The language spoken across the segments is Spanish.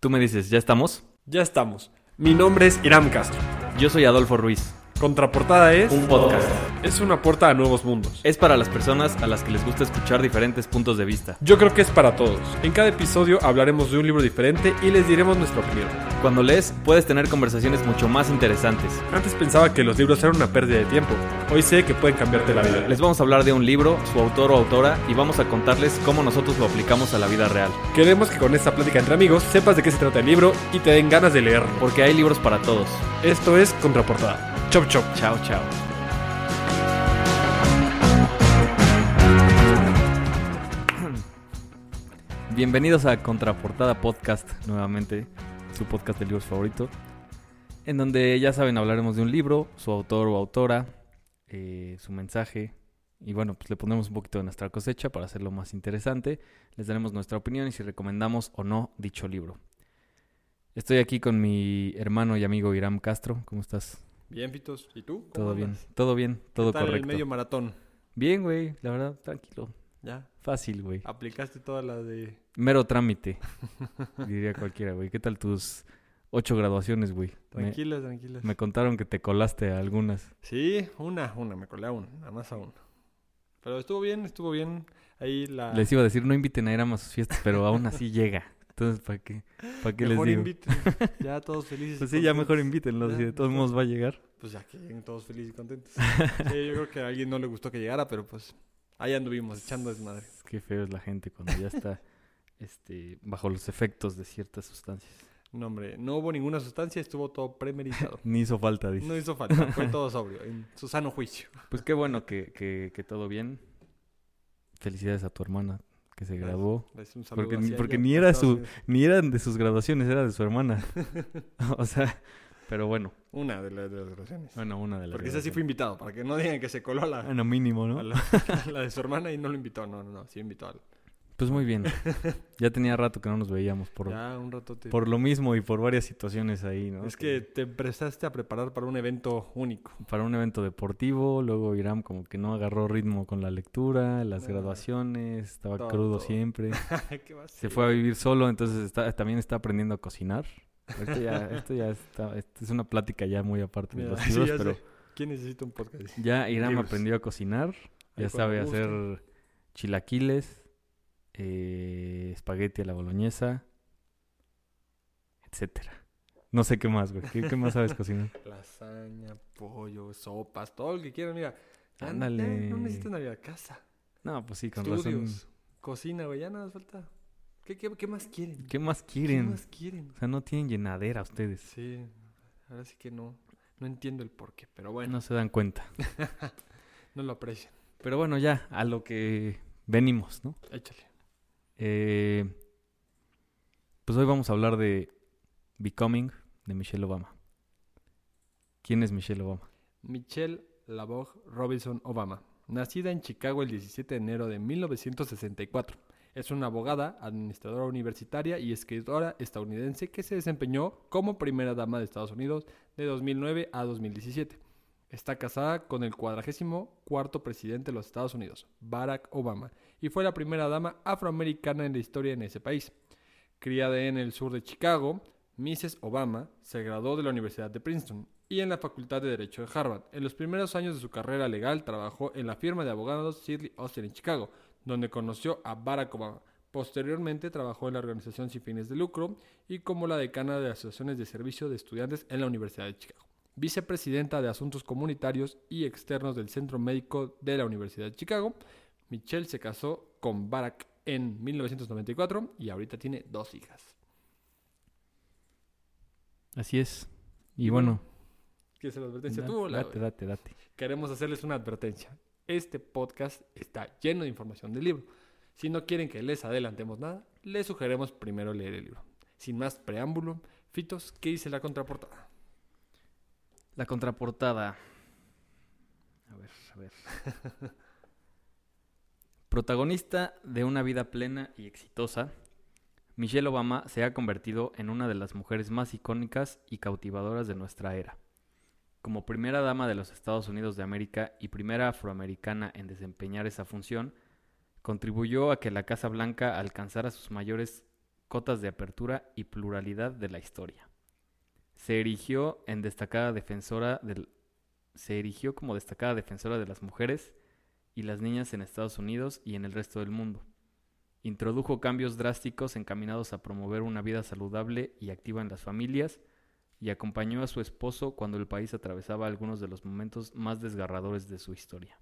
Tú me dices, ¿ya estamos? Ya estamos. Mi nombre es Iram Castro. Yo soy Adolfo Ruiz. Contraportada es Un podcast. Es una puerta a nuevos mundos. Es para las personas a las que les gusta escuchar diferentes puntos de vista. Yo creo que es para todos. En cada episodio hablaremos de un libro diferente y les diremos nuestra opinión. Cuando lees, puedes tener conversaciones mucho más interesantes. Antes pensaba que los libros eran una pérdida de tiempo. Hoy sé que pueden cambiarte la vida. Les vamos a hablar de un libro, su autor o autora, y vamos a contarles cómo nosotros lo aplicamos a la vida real. Queremos que con esta plática entre amigos sepas de qué se trata el libro y te den ganas de leerlo. Porque hay libros para todos. Esto es Contraportada. Chop chop. Chao, chao. Bienvenidos a Contraportada Podcast, nuevamente, su podcast de libros favorito, en donde ya saben, hablaremos de un libro, su autor o autora, eh, su mensaje, y bueno, pues le pondremos un poquito de nuestra cosecha para hacerlo más interesante, les daremos nuestra opinión y si recomendamos o no dicho libro. Estoy aquí con mi hermano y amigo Iram Castro, ¿cómo estás? Bien, Pitos. ¿Y tú? ¿Cómo Todo bien, todo bien, todo ¿Qué tal correcto. el medio maratón? Bien, güey, la verdad, tranquilo. Ya. Fácil, güey. Aplicaste toda la de. Mero trámite, diría cualquiera, güey. ¿Qué tal tus ocho graduaciones, güey? Me, Tranquilas, tranquilas. me contaron que te colaste a algunas. Sí, una, una, me colé a una, nada más a una. Pero estuvo bien, estuvo bien. Ahí la. Les iba a decir, no inviten a Iram a sus fiestas, pero aún así llega. Entonces, ¿para qué, ¿para qué les mejor digo? inviten. Ya todos felices. Pues sí, ya mejor invítenlos, si de todos modos va a llegar. Pues ya que lleguen todos felices y contentos. Sí, yo creo que a alguien no le gustó que llegara, pero pues ahí anduvimos echando desmadre. Qué feo es la gente cuando ya está este, bajo los efectos de ciertas sustancias. No, hombre, no hubo ninguna sustancia, estuvo todo premeditado. Ni hizo falta, dice. No hizo falta, fue todo sobrio, en su sano juicio. Pues qué bueno que, que, que todo bien. Felicidades a tu hermana que se graduó. Les un saludo Porque porque ella, ni era su- Unidos. Ni eran de sus graduaciones, era de su hermana. o sea, pero bueno, Una de, las- de las graduaciones. bueno, una de las. Porque esa sí fue invitado, para que no digan que se coló a la, Bueno, mínimo, a ¿no? la, a la de su hermana y no lo invitó. No, no, no, sí invitó a Pues muy bien. Ya tenía rato que no nos veíamos por, Ya un ratote. por lo mismo y por varias situaciones ahí, ¿no? Es que te empezaste a preparar para un evento único. Para un evento deportivo, luego Iram como que no agarró ritmo con la lectura, las graduaciones, estaba Todo, crudo todo. siempre. ¿Qué Se fue a vivir solo, entonces está, también está aprendiendo a cocinar. Esto ya, esto ya está, esto es una plática ya muy aparte de los libros, pero sé. ¿Quién necesita un podcast? ya Iram Libros. aprendió a cocinar, ya sabe hacer chilaquiles, eh, espagueti a la boloñesa, etcétera. No sé qué más, güey. ¿Qué, qué más sabes cocinar? Lasaña, pollo, sopas, todo lo que quieran, mira. No- Ándale. ya No necesitas Navidad, casa, No, pues sí, con razón. estudios, cocina, güey, ya nada más falta. ¿Qué, qué, qué más quieren? ¿Qué más ¿Qué quieren? más quieren? O sea, no tienen llenadera ustedes. Sí, ahora sí que no, no entiendo el porqué, pero bueno, No se dan cuenta. no lo aprecian. Pero bueno, ya, a lo que venimos, ¿no? Échale. Eh, pues hoy vamos a hablar de Becoming de Michelle Obama. ¿Quién es Michelle Obama? Michelle Lavoie Robinson Obama, nacida en Chicago el 17 de enero de 1964. Es una abogada, administradora universitaria y escritora estadounidense que se desempeñó como primera dama de Estados Unidos de 2009 a 2017. Está casada con el cuadragésimo cuarto presidente de los Estados Unidos, Barack Obama, y fue la primera dama afroamericana en la historia en ese país. Criada en el sur de Chicago, Mrs. Obama se graduó de la Universidad de Princeton y en la Facultad de Derecho de Harvard. En los primeros años de su carrera legal trabajó en la firma de abogados Sidley Austin en Chicago, donde conoció a Barack Obama. Posteriormente trabajó en la organización sin fines de lucro y como la decana de asociaciones de servicio de estudiantes en la Universidad de Chicago. Vicepresidenta de Asuntos Comunitarios y Externos del Centro Médico de la Universidad de Chicago, Michelle se casó con Barack en 1994 y ahorita tiene dos hijas. Así es. Y, bueno, ¿Quieres hacer la advertencia da- tú o la date, date, date. Queremos hacerles una advertencia. Este podcast está lleno de información del libro. Si no quieren que les adelantemos nada, les sugerimos primero leer el libro. Sin más preámbulo, Fitos, ¿qué dice la contraportada? La contraportada. A ver, a ver. Protagonista de una vida plena y exitosa, Michelle Obama se ha convertido en una de las mujeres más icónicas y cautivadoras de nuestra era. Como primera dama de los Estados Unidos de América y primera afroamericana en desempeñar esa función, contribuyó a que la Casa Blanca alcanzara sus mayores cotas de apertura y pluralidad de la historia. Se erigió en destacada defensora del se erigió como destacada defensora de las mujeres y las niñas en Estados Unidos y en el resto del mundo. Introdujo cambios drásticos encaminados a promover una vida saludable y activa en las familias y acompañó a su esposo cuando el país atravesaba algunos de los momentos más desgarradores de su historia.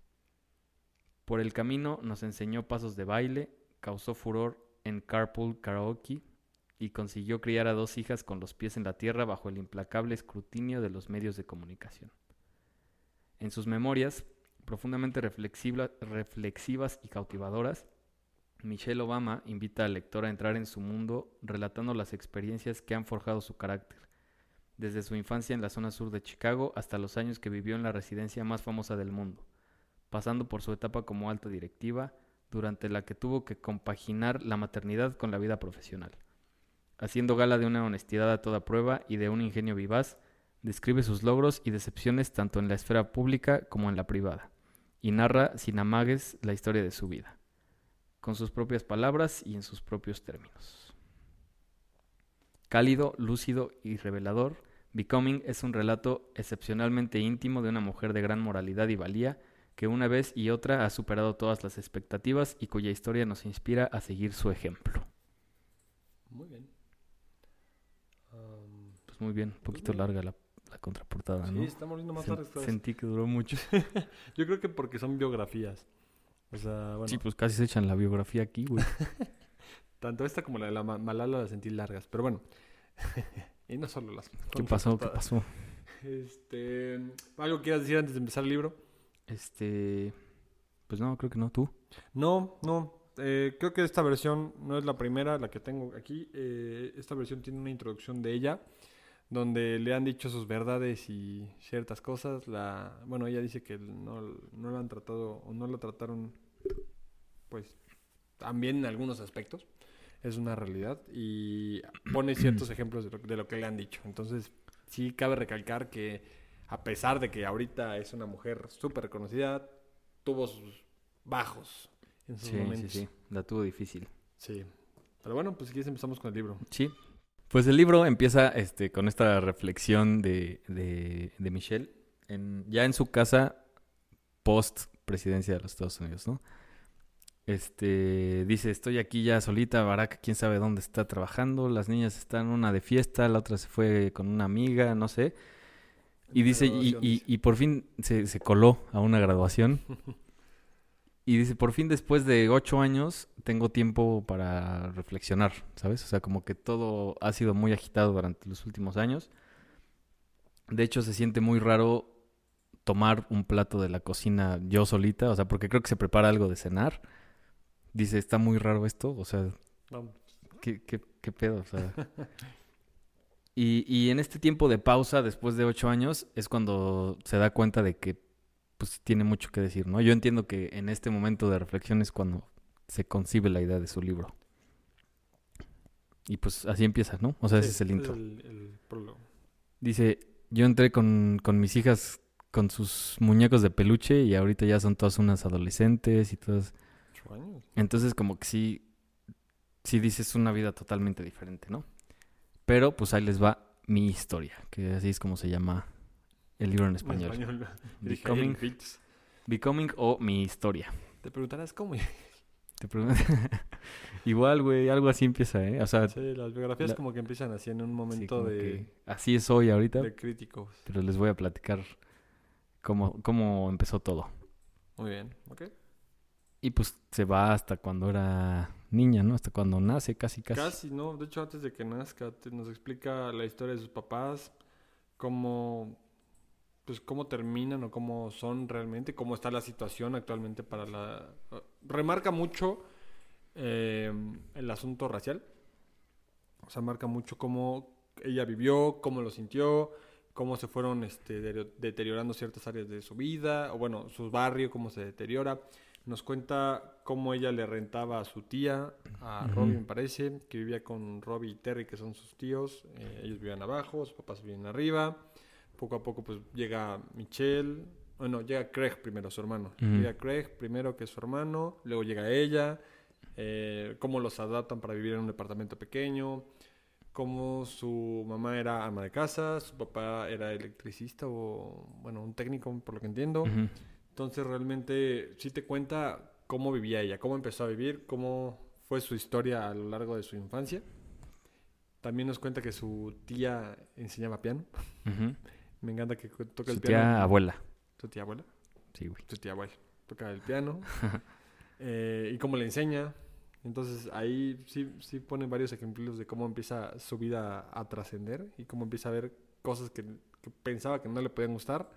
Por el camino nos enseñó pasos de baile, causó furor en Carpool Karaoke y consiguió criar a dos hijas con los pies en la tierra bajo el implacable escrutinio de los medios de comunicación. En sus memorias, profundamente reflexivas y cautivadoras, Michelle Obama invita al lector a entrar en su mundo relatando las experiencias que han forjado su carácter, desde su infancia en la zona sur de Chicago hasta los años que vivió en la residencia más famosa del mundo, pasando por su etapa como alta directiva, durante la que tuvo que compaginar la maternidad con la vida profesional. Haciendo gala de una honestidad a toda prueba y de un ingenio vivaz, describe sus logros y decepciones tanto en la esfera pública como en la privada, y narra sin amagues la historia de su vida, con sus propias palabras y en sus propios términos. Cálido, lúcido y revelador, Becoming es un relato excepcionalmente íntimo de una mujer de gran moralidad y valía que una vez y otra ha superado todas las expectativas y cuya historia nos inspira a seguir su ejemplo. Muy bien. pues muy bien, un poquito larga la, contraportada, ¿no? Sí, estamos viendo más tarde. Sentí que duró mucho. Yo creo que porque son biografías. O sea, bueno. Sí, pues casi se echan la biografía aquí, güey. Tanto esta como la de la Malala las sentí largas, pero bueno. Y no solo las. ¿Qué pasó? ¿Qué pasó? Este. ¿Algo quieras decir antes de empezar el libro? Este. Pues no, creo que no, tú. No, no. Eh, creo que esta versión no es la primera, la que tengo aquí. Eh, esta versión tiene una introducción de ella, donde le han dicho sus verdades y ciertas cosas. La, bueno, ella dice que no, no la han tratado, o no la trataron, pues, también en algunos aspectos es una realidad y pone ciertos ejemplos de lo, que le han dicho. Entonces, sí cabe recalcar que a pesar de que ahorita es una mujer súper reconocida, tuvo sus bajos en sus momentos. Sí, sí, la tuvo difícil. Sí. Pero bueno, pues aquí empezamos con el libro. Sí. Pues el libro empieza este, con esta reflexión de, de, de Michelle, en, ya en su casa post presidencia de los Estados Unidos, ¿no? Este dice, estoy aquí ya solita, Barack, quién sabe dónde está trabajando, las niñas están una de fiesta, la otra se fue con una amiga, no sé. Y dice, y, y, por fin se, se, coló a una graduación. y dice, por fin después de ocho años tengo tiempo para reflexionar, ¿sabes? O sea, como que todo ha sido muy agitado durante los últimos años. De hecho, se siente muy raro tomar un plato de la cocina yo solita, o sea, porque creo que se prepara algo de cenar dice, está muy raro esto, o sea, ¿qué, qué, qué pedo? O sea, y, y en este tiempo de pausa, después de ocho años, es cuando se da cuenta de que pues tiene mucho que decir, ¿no? Yo entiendo que en este momento de reflexión es cuando se concibe la idea de su libro. Y pues así empieza, ¿no? O sea, ese es el intro. Dice, yo entré con, con mis hijas con sus muñecos de peluche y ahorita ya son todas unas adolescentes y todas entonces como que sí, sí dices una vida totalmente diferente, ¿no? Pero pues ahí les va mi historia, que así es como se llama el libro en español. Becoming, Becoming o mi historia. Te preguntarás cómo. Te Igual, güey, algo así empieza, ¿eh? O sea, sí, las biografías como que empiezan así en un momento de... Así es hoy ahorita. De críticos. Pero les voy a platicar cómo, cómo empezó todo. Muy bien, ok. Y pues se va hasta cuando era niña, ¿no? Hasta cuando nace, casi, casi. Casi, ¿no? De hecho, antes de que nazca, nos explica la historia de sus papás, cómo, pues, cómo terminan o cómo son realmente, cómo está la situación actualmente para la... Remarca mucho eh, el asunto racial. O sea, marca mucho cómo ella vivió, cómo lo sintió, cómo se fueron este, deteriorando ciertas áreas de su vida, o bueno, su barrio, cómo se deteriora. Nos cuenta cómo ella le rentaba a su tía, a Robbie me parece, que vivía con Robbie y Terry, que son sus tíos. Eh, ellos vivían abajo, sus papás vivían arriba. Poco a poco pues llega Michelle, bueno, llega Craig primero, su hermano. Llega Craig primero, que es su hermano, luego llega ella. eh, cómo los adaptan para vivir en un departamento pequeño, cómo su mamá era ama de casa, su papá era electricista o, bueno, un técnico, por lo que entiendo. Entonces realmente sí te cuenta cómo vivía ella, cómo empezó a vivir, cómo fue su historia a lo largo de su infancia. También nos cuenta que su tía enseñaba piano. Me encanta que toca el piano. tía abuela. Su tía abuela. Sí, güey. Su tía abuela. Toca el piano. Eh, y cómo le enseña. Entonces ahí sí, sí pone varios ejemplos de cómo empieza su vida a, trascender y cómo empieza a ver cosas que, que pensaba que no le podían gustar,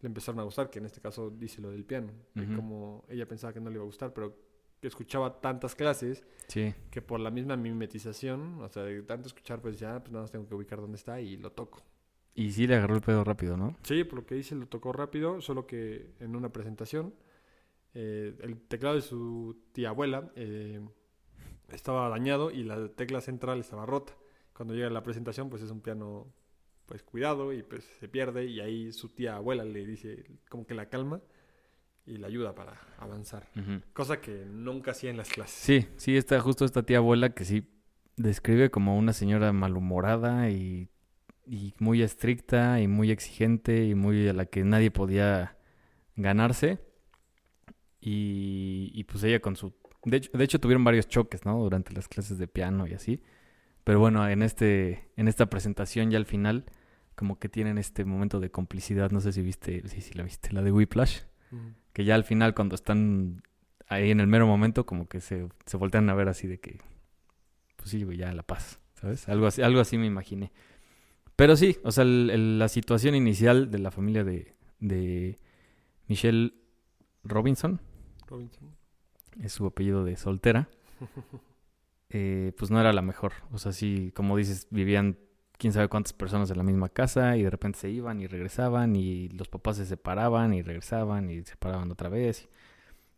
le empezaron a gustar, que en este caso dice lo del piano, de Ujú. cómo ella pensaba que no le iba a gustar, pero que escuchaba tantas clases Sí. que por la misma mimetización, o sea, de tanto escuchar, pues ya, pues nada más tengo que ubicar dónde está y lo toco. Y sí le agarró el pedo rápido, ¿no? Sí, por lo que dice, lo tocó rápido, solo que en una presentación, eh, el teclado de su tía abuela eh, estaba dañado y la tecla central estaba rota. Cuando llega la presentación, pues es un piano pues cuidado y pues se pierde y ahí su tía abuela le dice como que la calma y la ayuda para avanzar. Cosa que nunca hacía en las clases. Sí, sí, está justo esta tía abuela que sí describe como una señora malhumorada y, y muy estricta y muy exigente y muy a la que nadie podía ganarse. Y, y pues ella con su... De hecho, de hecho tuvieron varios choques, ¿no? Durante las clases de piano y así. Pero bueno, en, este, en esta presentación ya al final como que tienen este momento de complicidad. No sé si viste, sí, sí la viste, la de Whiplash Ujú. que ya al final cuando están ahí en el mero momento como que se, se voltean a ver así de que pues sí, ya la paz, ¿sabes? Algo así, algo así me imaginé. Pero sí, o sea, el- el- la situación inicial de la familia de, de Michelle Robinson, Robinson. es su apellido de soltera, eh, pues no era la mejor. O sea, sí, como dices, vivían quién sabe cuántas personas en la misma casa y de repente se iban y regresaban y los papás se separaban y regresaban y se separaban otra vez.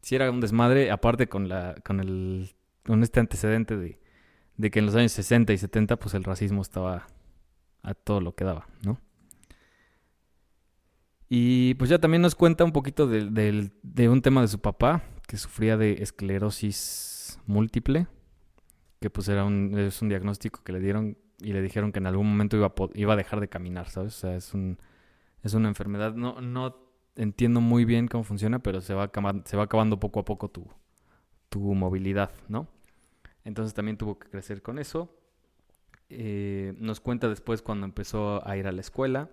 Sí era un desmadre, aparte con la con el con este antecedente de, de que en los años 60 y 70 pues el racismo estaba a todo lo que daba, ¿no? Y pues ya también nos cuenta un poquito del- de un tema de su papá, que sufría de esclerosis múltiple, que pues era un, es un diagnóstico que le dieron y le dijeron que en algún momento iba a, iba a dejar de caminar, ¿sabes? O sea, es, un, es una enfermedad, no, no entiendo muy bien cómo funciona, pero se va, acabando, se va acabando poco a poco tu, tu movilidad, ¿no? Entonces también tuvo que crecer con eso. Eh, nos cuenta después cuando empezó a ir a la escuela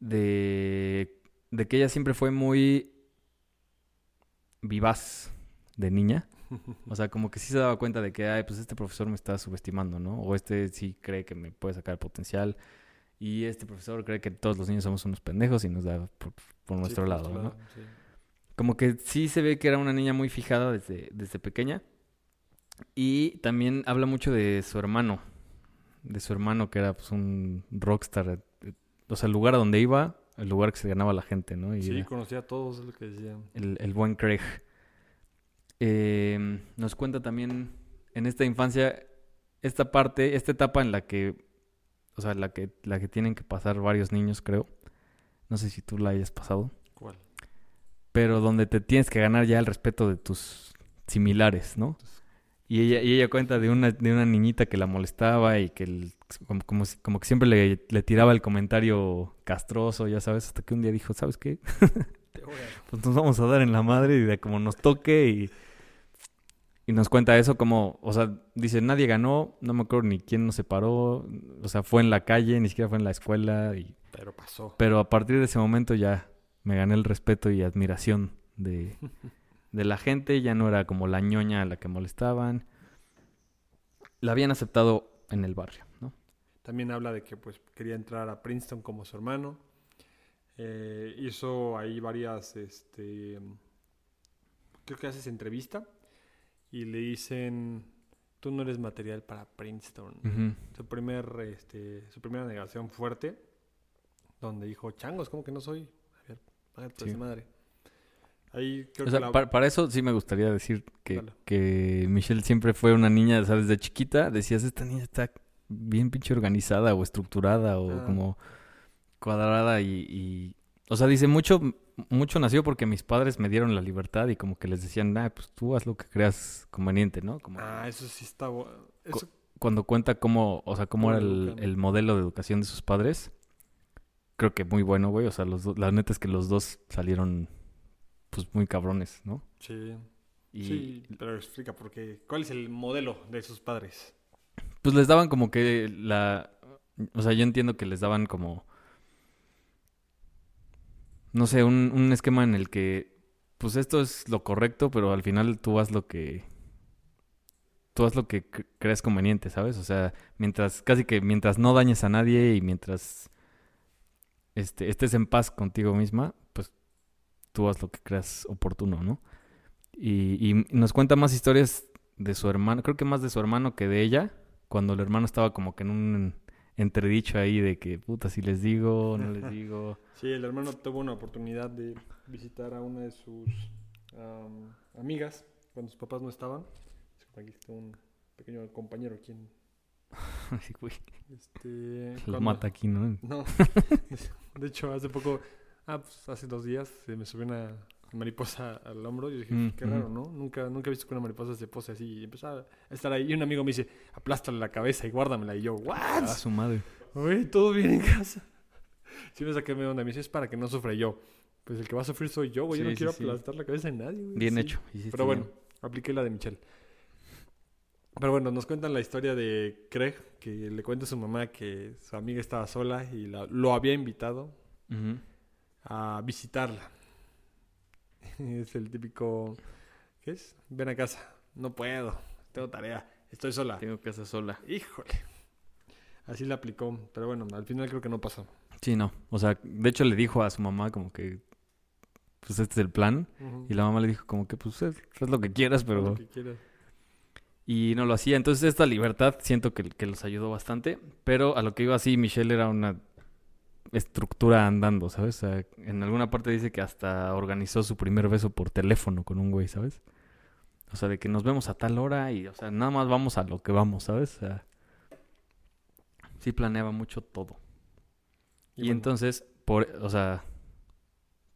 de, de que ella siempre fue muy vivaz de niña. O sea, como que sí se daba cuenta de que, ay, pues este profesor me está subestimando, ¿no? O este sí cree que me puede sacar potencial. Y este profesor cree que todos los niños somos unos pendejos y nos da por, por Sí, nuestro por lado, ¿no? sí. Como que sí se ve que era una niña muy fijada desde, desde pequeña. Y también habla mucho de su hermano. De su hermano que era pues un rockstar. eh, O sea, el lugar a donde iba, el lugar que se ganaba la gente, ¿no? Y Sí, conocía a todos, es lo que decían. el, el buen Craig. Eh, nos cuenta también en esta infancia esta parte, esta etapa en la que, o sea, la que, la que tienen que pasar varios niños, creo. No sé si tú la hayas pasado ¿Cuál? pero donde te tienes que ganar ya el respeto de tus similares, ¿no? Y ella, y ella cuenta de una, de una niñita que la molestaba y que el- como, como, si- como que siempre le, le tiraba el comentario castroso, ya sabes, hasta que un día dijo, ¿sabes qué? Pues nos vamos a dar en la madre y de como nos toque y, y nos cuenta eso como, o sea, dice, nadie ganó, no me acuerdo ni quién nos separó, o sea, fue en la calle, ni siquiera fue en la escuela y Pero pasó. pero a partir de ese momento ya me gané el respeto y admiración de, de la gente. Ya no era como la ñoña a la que molestaban. La habían aceptado en el barrio, ¿no? También habla de que pues quería entrar a Princeton como su hermano. Eh, hizo ahí varias, este, creo que haces entrevista y le dicen, tú no eres material para Princeton. Su primer, este, su primera negación fuerte, donde dijo, changos, ¿cómo que no soy? A ver, Sí. madre. Ahí creo O que sea, la- para eso sí me gustaría decir que, que Michelle siempre fue una niña, o sea, desde chiquita decías, esta niña está bien pinche organizada o estructurada o Ah. como cuadrada y, y- O sea, dice mucho, mucho nació porque mis padres me dieron la libertad y como que les decían, ah, pues tú haz lo que creas conveniente, ¿no? Como Ah, eso sí está... Eso, cuando cuenta cómo, o sea, cómo era el, el modelo de educación de sus padres, creo que muy bueno, güey. O sea, los la neta es que los dos salieron, pues, muy cabrones, ¿no? sí. Y Sí, pero explica por qué. ¿Cuál es el modelo de sus padres? pues les daban como que la... O sea, yo entiendo que les daban como... No sé, un, un esquema en el que, pues esto es lo correcto, pero al final tú haz lo que... Tú haz lo que cre- creas conveniente, ¿sabes? O sea, mientras, casi que mientras no dañes a nadie y mientras este, estés en paz contigo misma, tú haz lo que creas oportuno, ¿no? Y, y nos cuenta más historias de su hermano, creo que más de su hermano que de ella, cuando el hermano estaba como que en un entredicho ahí de que, puta, si les digo, no les digo. Sí, el hermano tuvo una oportunidad de visitar a una de sus am, amigas cuando sus papás no estaban. Aquí está un pequeño compañero quien Ay, güey, este, los cuando- mata aquí, ¿no? No, de hecho hace poco, ah, pues hace dos días se me subió una mariposa al hombro y yo dije, Mm, qué raro, ¿no? Nunca, nunca he visto que una mariposa se pose así y empezó a estar ahí. Y un amigo me dice, aplástale la cabeza y guárdamela. Y yo, ¿what? A su madre. Oye, todo bien en casa. Sí me saqué de onda. Me dice, es para que no sufra yo. Pues el que va a sufrir soy yo, güey. yo Sí, no sí, quiero sí. aplastar la cabeza de nadie, güey. Bien hecho. Pero bueno, bien. apliqué la de Michelle. Pero bueno, nos cuentan la historia de Craig, que le cuenta a su mamá que su amiga estaba sola y la- lo había invitado Ujú. A visitarla. es el típico, ¿qué es? Ven a casa. No puedo, tengo tarea, estoy sola. Tengo casa sola. Híjole. Así la aplicó, pero bueno, al final creo que no pasó. Sí, no. O sea, de hecho le dijo a su mamá como que, pues este es el plan. Y la mamá le dijo como que, pues haz haz lo que quieras, pero... lo que quieras. Y no lo hacía. Entonces esta libertad siento que, que los ayudó bastante. Pero a lo que iba así, Michelle era una estructura andando, ¿sabes? O sea, en alguna parte dice que hasta organizó su primer beso por teléfono con un güey, ¿sabes? O sea, de que nos vemos a tal hora y, o sea, nada más vamos a lo que vamos, ¿sabes? O sea, sí planeaba mucho todo. Y, bueno, entonces, por, o sea,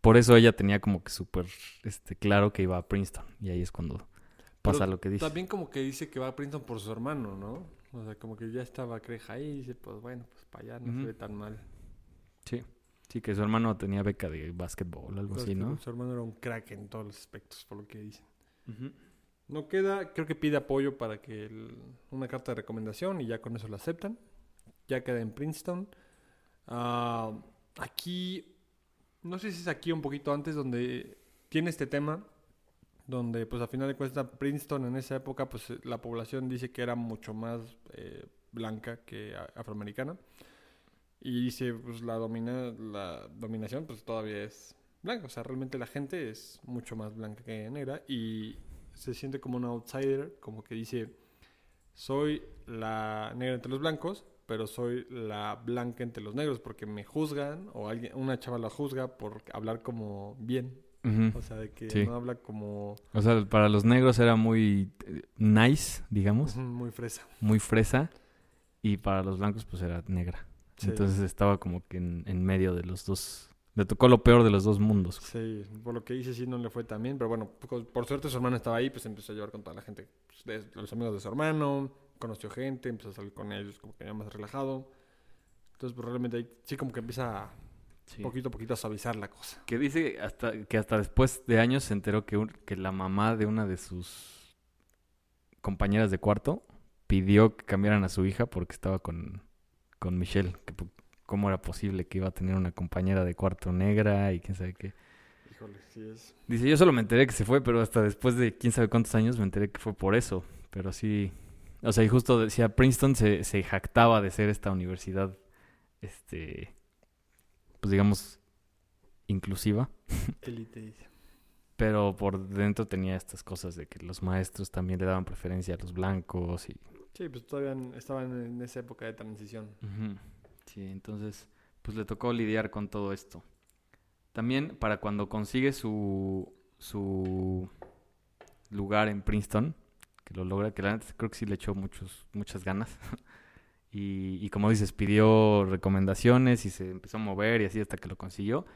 por eso ella tenía como que súper este, claro que iba a Princeton. Y ahí es cuando pasa Pero lo que dice. También como que dice que va a Princeton por su hermano, ¿no? O sea, como que ya estaba Creja ahí y dice, pues bueno, pues para allá no Ujú. se ve tan mal. Sí. Sí, que su hermano tenía beca de básquetbol, algo así, ¿no? Su hermano era un crack en todos los aspectos, por lo que dicen. No queda, creo que pide apoyo para que el- una carta de recomendación y ya con eso la aceptan. Ya queda en Princeton. Ah, aquí, no sé si es aquí un poquito antes donde tiene este tema, donde pues a final de cuentas Princeton en esa época pues la población dice que era mucho más eh, blanca que afroamericana. Y dice pues la, domina, la dominación pues todavía es blanca, o sea realmente la gente es mucho más blanca que negra y se siente como un outsider, como que dice, soy la negra entre los blancos, pero soy la blanca entre los negros porque me juzgan o alguien, una chava la juzga por hablar como bien, o sea, de que Sí. no habla como O sea, para los negros era muy eh, nice, digamos, muy fresa. muy fresa. Y para los blancos, pues era negra. Sí. Entonces estaba como que en, en medio de los dos. Le tocó lo peor de los dos mundos. Sí, por lo que dice sí no le fue tan bien, pero bueno, por, por suerte su hermano estaba ahí, pues empezó a llevar con toda la gente, pues, de, los amigos de su hermano, conoció gente, empezó a salir con ellos como que ya más relajado. Entonces, pues realmente ahí sí como que empieza a Sí. poquito a poquito a suavizar la cosa. Que dice hasta, que hasta después de años se enteró que, un- que la mamá de una de sus compañeras de cuarto pidió que cambiaran a su hija porque estaba con, con Michelle. Que, ¿Cómo era posible que iba a tener una compañera de cuarto negra y quién sabe qué? Híjole, sí es. Dice, yo solo me enteré que se fue, pero hasta después de quién sabe cuántos años me enteré que fue por eso. Pero sí, o sea, y justo decía, Princeton se, se jactaba de ser esta universidad, este, pues digamos, inclusiva. Dice. Pero por dentro tenía estas cosas de que los maestros también le daban preferencia a los blancos y... Sí, pues todavía estaban en esa época de transición. Sí, entonces pues le tocó lidiar con todo esto. También para cuando consigue su, su lugar en Princeton, que lo logra, que la neta creo que sí le echó muchos, muchas ganas. y, y como dices, pidió recomendaciones y se empezó a mover y así hasta que lo consiguió.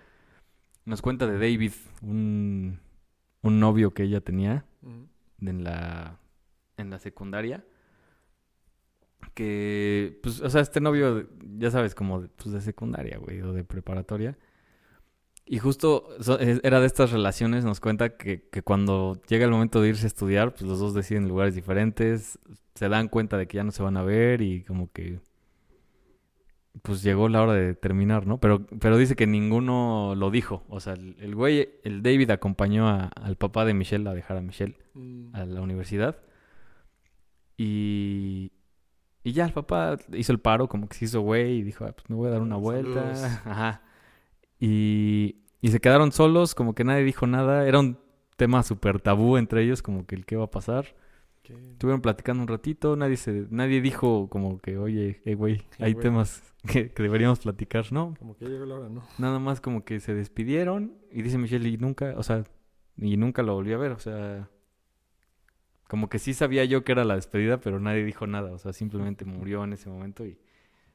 nos cuenta de David, un, un novio que ella tenía en la, en la secundaria. Que, pues, o sea, este novio, ya sabes, como de, pues, de secundaria, güey, o de preparatoria. Y justo so- era de estas relaciones, nos cuenta que, que cuando llega el momento de irse a estudiar, pues los dos deciden lugares diferentes, se dan cuenta de que ya no se van a ver y como que, pues llegó la hora de terminar, ¿no? Pero, pero dice que ninguno lo dijo. O sea, el, el güey, el David acompañó a- al papá de Michelle a dejar a Michelle Mm. a la universidad. Y, y ya el papá hizo el paro, como que se hizo güey y dijo, "Ah, pues me voy a dar una vuelta. saludos. Ajá. Y, y se quedaron solos, como que nadie dijo nada. Era un tema súper tabú entre ellos, como que el qué va a pasar. ¿Qué? Estuvieron platicando un ratito, nadie se, nadie dijo como que, oye, eh, güey, hay güey. temas que, que deberíamos platicar, ¿no? Como que llegó la hora, ¿no? Nada más como que se despidieron y dice Michelle y nunca, o sea, y nunca lo volví a ver, o sea, como que sí sabía yo que era la despedida, pero nadie dijo nada, o sea, simplemente murió en ese momento y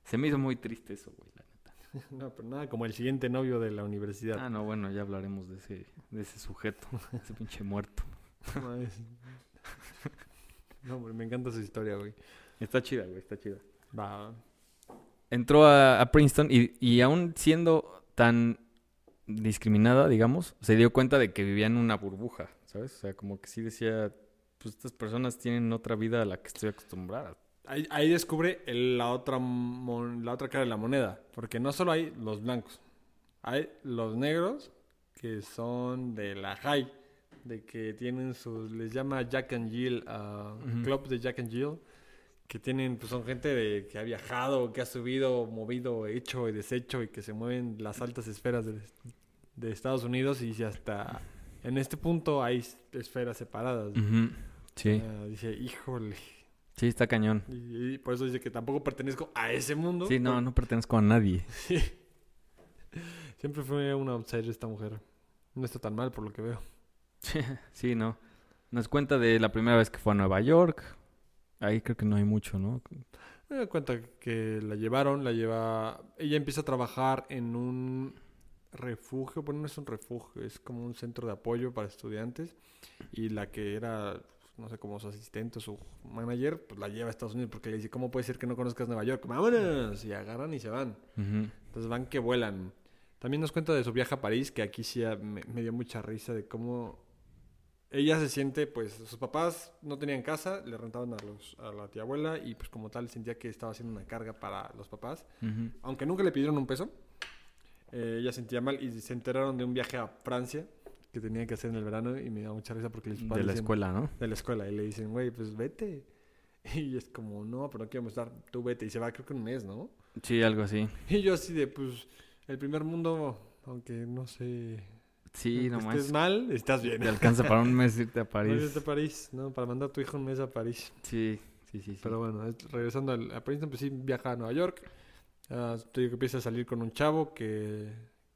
se me hizo muy triste eso, güey, la neta. No, pero nada, como el siguiente novio de la universidad. Ah, no, bueno, ya hablaremos de ese, de ese sujeto, ese pinche muerto. No, hombre, me encanta su historia, güey. Está chida, güey, está chida. Va. Entró a, a Princeton y, y aún siendo tan discriminada, digamos, se dio cuenta de que vivía en una burbuja, ¿sabes? O sea, como que sí decía, pues estas personas tienen otra vida a la que estoy acostumbrada. Ahí, ahí descubre el- la, otra mon- la otra cara de la moneda. Porque no solo hay los blancos. Hay los negros que son de la high. De que tienen sus... Les llama Jack and Jill. Ujú. Club de Jack and Jill. Que tienen... Pues son gente de, que ha viajado, que ha subido, movido, hecho y deshecho. Y que se mueven las altas esferas de, de Estados Unidos. Y si hasta... En este punto hay esferas separadas. Ujú, Sí, dice, híjole. sí, está cañón. Y, y por eso dice que tampoco pertenezco a ese mundo. Sí, no, no pertenezco a nadie. Sí. Siempre fue una outsider esta mujer. No está tan mal por lo que veo. Sí, no. Nos cuenta de la primera vez que fue a Nueva York. Ahí creo que no hay mucho, ¿no? Me doy cuenta que la llevaron, la lleva... Ella empieza a trabajar en un refugio, bueno, no es un refugio, es como un centro de apoyo para estudiantes. Y la que era, no sé, como su asistente o su manager, pues la lleva a Estados Unidos porque le dice, ¿cómo puede ser que no conozcas Nueva York? ¡Vámonos! Y agarran y se van. Entonces van que vuelan. También nos cuenta de su viaje a París, que aquí sí ah, me, me dio mucha risa de cómo ella se siente, pues sus papás no tenían casa, le rentaban a, los, a la tía abuela y pues como tal sentía que estaba haciendo una carga para los papás. Aunque nunca le pidieron un peso, eh, ella sentía mal y se enteraron de un viaje a Francia que tenía que hacer en el verano y me da mucha risa porque les De la escuela, ¿no? de la escuela y le dicen, güey, pues vete. Y es como, no, pero no quiero estar, tú vete. Y se va creo que un mes, ¿no? Sí, algo así. Y yo así de, pues, el primer mundo, aunque no sé... Sí, nomás. estés mal, estás bien. Te alcanza para un mes irte a No París. irte a París, ¿no? Para mandar a tu hijo un mes a París. Sí, sí, sí. sí. Pero bueno, es- regresando al- a Princeton, pues sí, viaja a Nueva York. Ah, te digo que empieza a salir con un chavo que,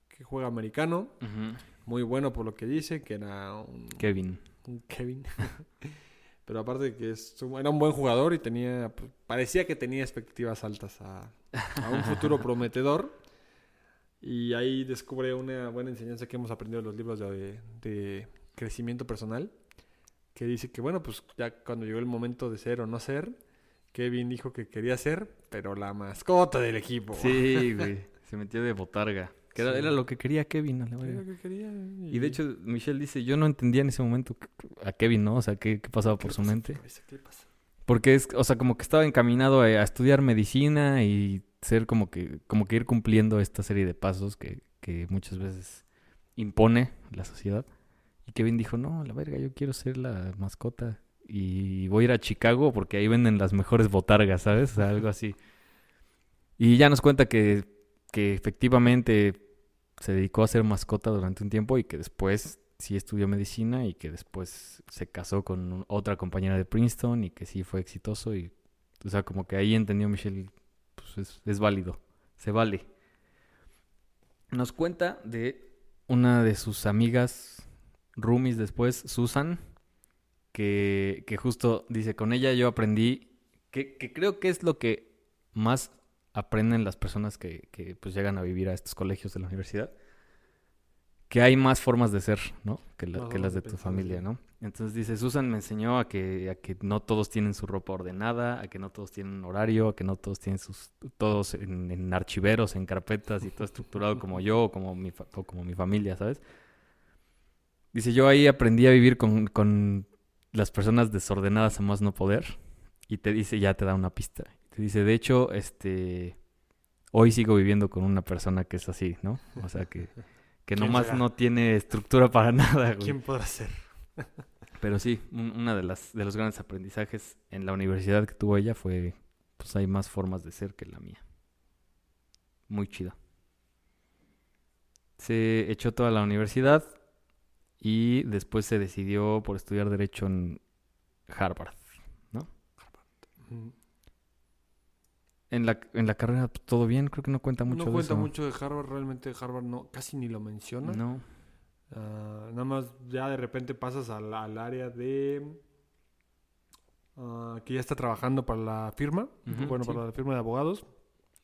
que juega americano. Ujú. Muy bueno por lo que dice, que era un, Kevin. un Kevin. Pero aparte de que es era un buen jugador y tenía, pues, parecía que tenía expectativas altas a, a un futuro prometedor. Y ahí descubre una buena enseñanza que hemos aprendido en los libros de, de crecimiento personal, que dice que, bueno, pues ya cuando llegó el momento de ser o no ser, Kevin dijo que quería ser, pero la mascota del equipo. Sí, güey. Se metió de botarga. Que era, Sí. era lo que quería Kevin. a la lo que quería. Y de hecho, Michelle dice, yo no entendía en ese momento a Kevin, ¿no? O sea, qué, qué pasaba ¿qué por su pasa? mente. ¿Qué pasa? Porque es, o sea, como que estaba encaminado a, a estudiar medicina y ser como que, como que ir cumpliendo esta serie de pasos que, que muchas veces impone la sociedad. Y Kevin dijo, no, la verga, yo quiero ser la mascota. Y voy a ir a Chicago porque ahí venden las mejores botargas, ¿sabes? O sea, algo así. Y ya nos cuenta que, que efectivamente se dedicó a ser mascota durante un tiempo y que después sí estudió medicina y que después se casó con otra compañera de Princeton y que sí fue exitoso y o sea como que ahí entendió Michelle pues es, es válido se vale. Nos cuenta de una de sus amigas roomies después Susan que, que justo dice con ella yo aprendí que, que creo que es lo que más aprenden las personas que, que pues llegan a vivir a estos colegios de la universidad que hay más formas de ser, ¿no? Que, la- que las de tu familia. ¿no? Entonces dice, Susan me enseñó a que, a que no todos tienen su ropa ordenada, a que no todos tienen un horario, a que no todos tienen sus, todos en, en archiveros, en carpetas y todo estructurado como yo o como mi, fa- o como mi familia, ¿sabes? Dice, yo ahí aprendí a vivir con, con las personas desordenadas a más no poder. Y te dice, ya te da una pista. Te dice, de hecho, este, hoy sigo viviendo con una persona que es así, ¿no? O sea, que, que ¿Quién nomás será? no tiene estructura para nada, güey. ¿Quién podrá ser? Pero sí, un- una de las de los grandes aprendizajes en la universidad que tuvo ella fue, pues hay más formas de ser que la mía. Muy chida. Se echó toda la universidad y después se decidió por estudiar derecho en Harvard. Mm. En la, en la carrera pues, todo bien, creo que no cuenta mucho no de cuenta eso. mucho de Harvard, realmente Harvard no, casi ni lo menciona. No. Ah, nada más ya de repente pasas al, al área de ah, que ya está trabajando para la firma, bueno, sí. para la firma de abogados.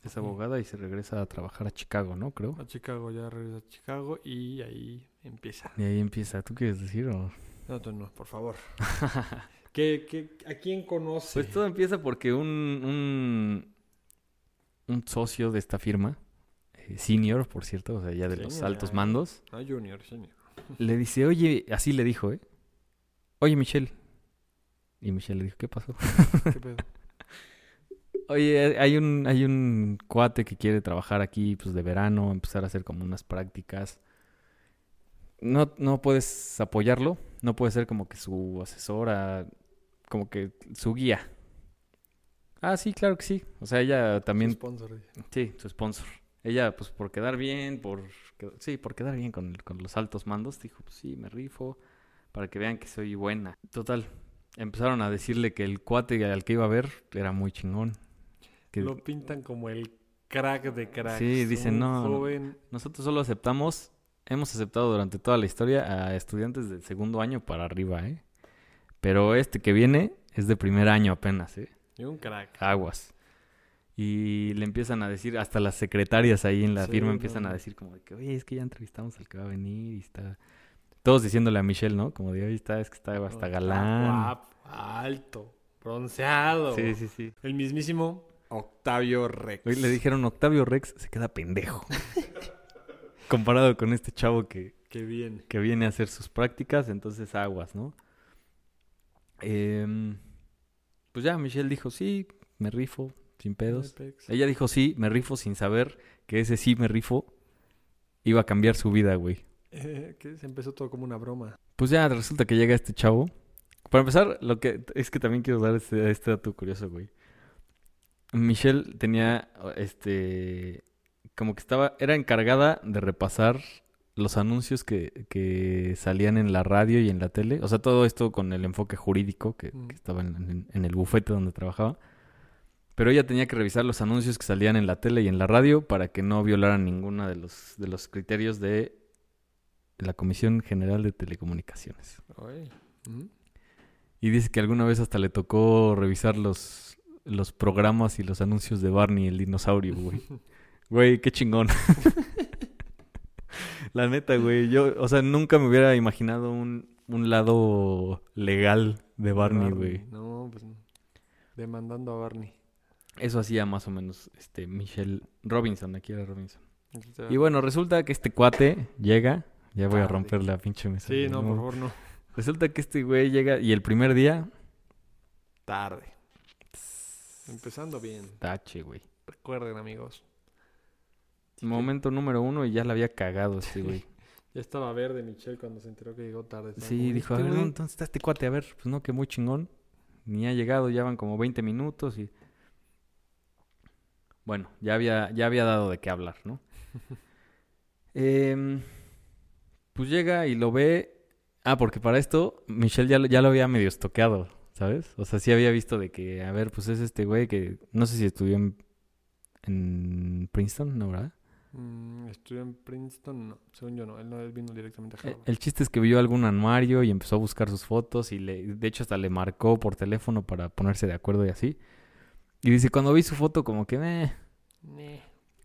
Es abogada y se regresa a trabajar a Chicago, ¿no? Creo. A Chicago, ya regresa a Chicago y ahí empieza. Y ahí empieza. ¿Tú quieres decir o...? No, tú no, por favor. ¿Qué, qué, a quién conoce? Pues todo empieza porque un, un, un socio de esta firma, eh, senior, por cierto, o sea, ya de los Senior, altos mandos, Ah, Junior, Junior. le dice, oye, así le dijo, ¿eh? Oye, Michelle. Y Michelle le dijo, ¿qué pasó? ¿Qué pedo? Oye, hay un, hay un cuate que quiere trabajar aquí, pues de verano, empezar a hacer como unas prácticas. No, no puedes apoyarlo, no puedes ser como que su asesora, como que su guía. Ah, sí, claro que sí. O sea, ella también Sponsor. Sí, su sponsor. Ella, pues por quedar bien, por... Sí, por quedar bien con, el- con los altos mandos, dijo, pues sí, me rifo, para que vean que soy buena. Total, empezaron a decirle que el cuate al que iba a ver era muy chingón. Que Lo pintan como el crack de cracks. Sí, dicen, no. joven. nosotros solo aceptamos, hemos aceptado durante toda la historia a estudiantes del segundo año para arriba, ¿eh? Pero este que viene es de primer año apenas, ¿eh? Y un crack. aguas. Y le empiezan a decir, hasta las secretarias ahí en la Sí, firma no, empiezan a decir como de que, oye, es que ya entrevistamos al que va a venir y está... Todos diciéndole a Michelle, ¿no? Como de, oye, está, es que está hasta galán. Guapo, alto, bronceado. Sí, sí, sí. El mismísimo Octavio Rex. Hoy le dijeron, Octavio Rex se queda pendejo. Comparado con este chavo que, Qué bien. que viene a hacer sus prácticas, entonces aguas, ¿no? Em, pues ya, Michelle dijo, sí, me rifo, sin pedos. Ella dijo sí, me rifo sin saber que ese sí me rifo iba a cambiar su vida, güey. Eh, que se empezó todo como una broma. Pues ya resulta que llega este chavo. Para empezar, lo que es que también quiero dar este, este dato curioso, güey. Michelle tenía este como que estaba era encargada de repasar los anuncios que, que salían en la radio y en la tele. O sea, todo esto con el enfoque jurídico que, Mm. que estaba en, en- en el bufete donde trabajaba. Pero ella tenía que revisar los anuncios que salían en la tele y en la radio para que no violaran ninguno de los, de los criterios de la Comisión General de Telecomunicaciones. Y dice que alguna vez hasta le tocó revisar los, los programas y los anuncios de Barney el dinosaurio, güey. Güey, qué chingón. La neta, güey. Yo, o sea, nunca me hubiera imaginado un, un lado legal de Barney, güey. No, pues no. Demandando a Barney. Eso hacía más o menos este Michelle Robinson, aquí era Robinson. Y bueno, resulta que este cuate llega. Ya voy a Tarde. romper la pinche mesa. Sí, güey, no, por favor, no. Resulta que este güey llega y el primer día. Tarde. Empezando bien. Tache, güey. Recuerden, amigos. Momento número uno y ya la había cagado este güey. Ya estaba verde Michelle cuando se enteró que llegó tarde. Sí, como, dijo, a "Este ver, güey". ¿dónde está este cuate? A ver, pues no, que muy chingón. Ni ha llegado, ya van como 20 minutos y... Bueno, ya había, ya había dado de qué hablar, ¿no? Em, pues llega y lo ve... Ah, porque para esto Michelle ya, lo- ya lo había medio estoqueado, ¿sabes? O sea, sí había visto de que, a ver, pues es este güey que... No sé si estudió en, en Princeton, ¿no, verdad? Mm, estudió en Princeton, no. Según yo, no. Él no él vino directamente a Eh, Harvard. El chiste es que vio algún anuario y empezó a buscar sus fotos y le, de hecho hasta le marcó por teléfono para ponerse de acuerdo y así. Y dice, cuando vi su foto como que, "Meh", Neh.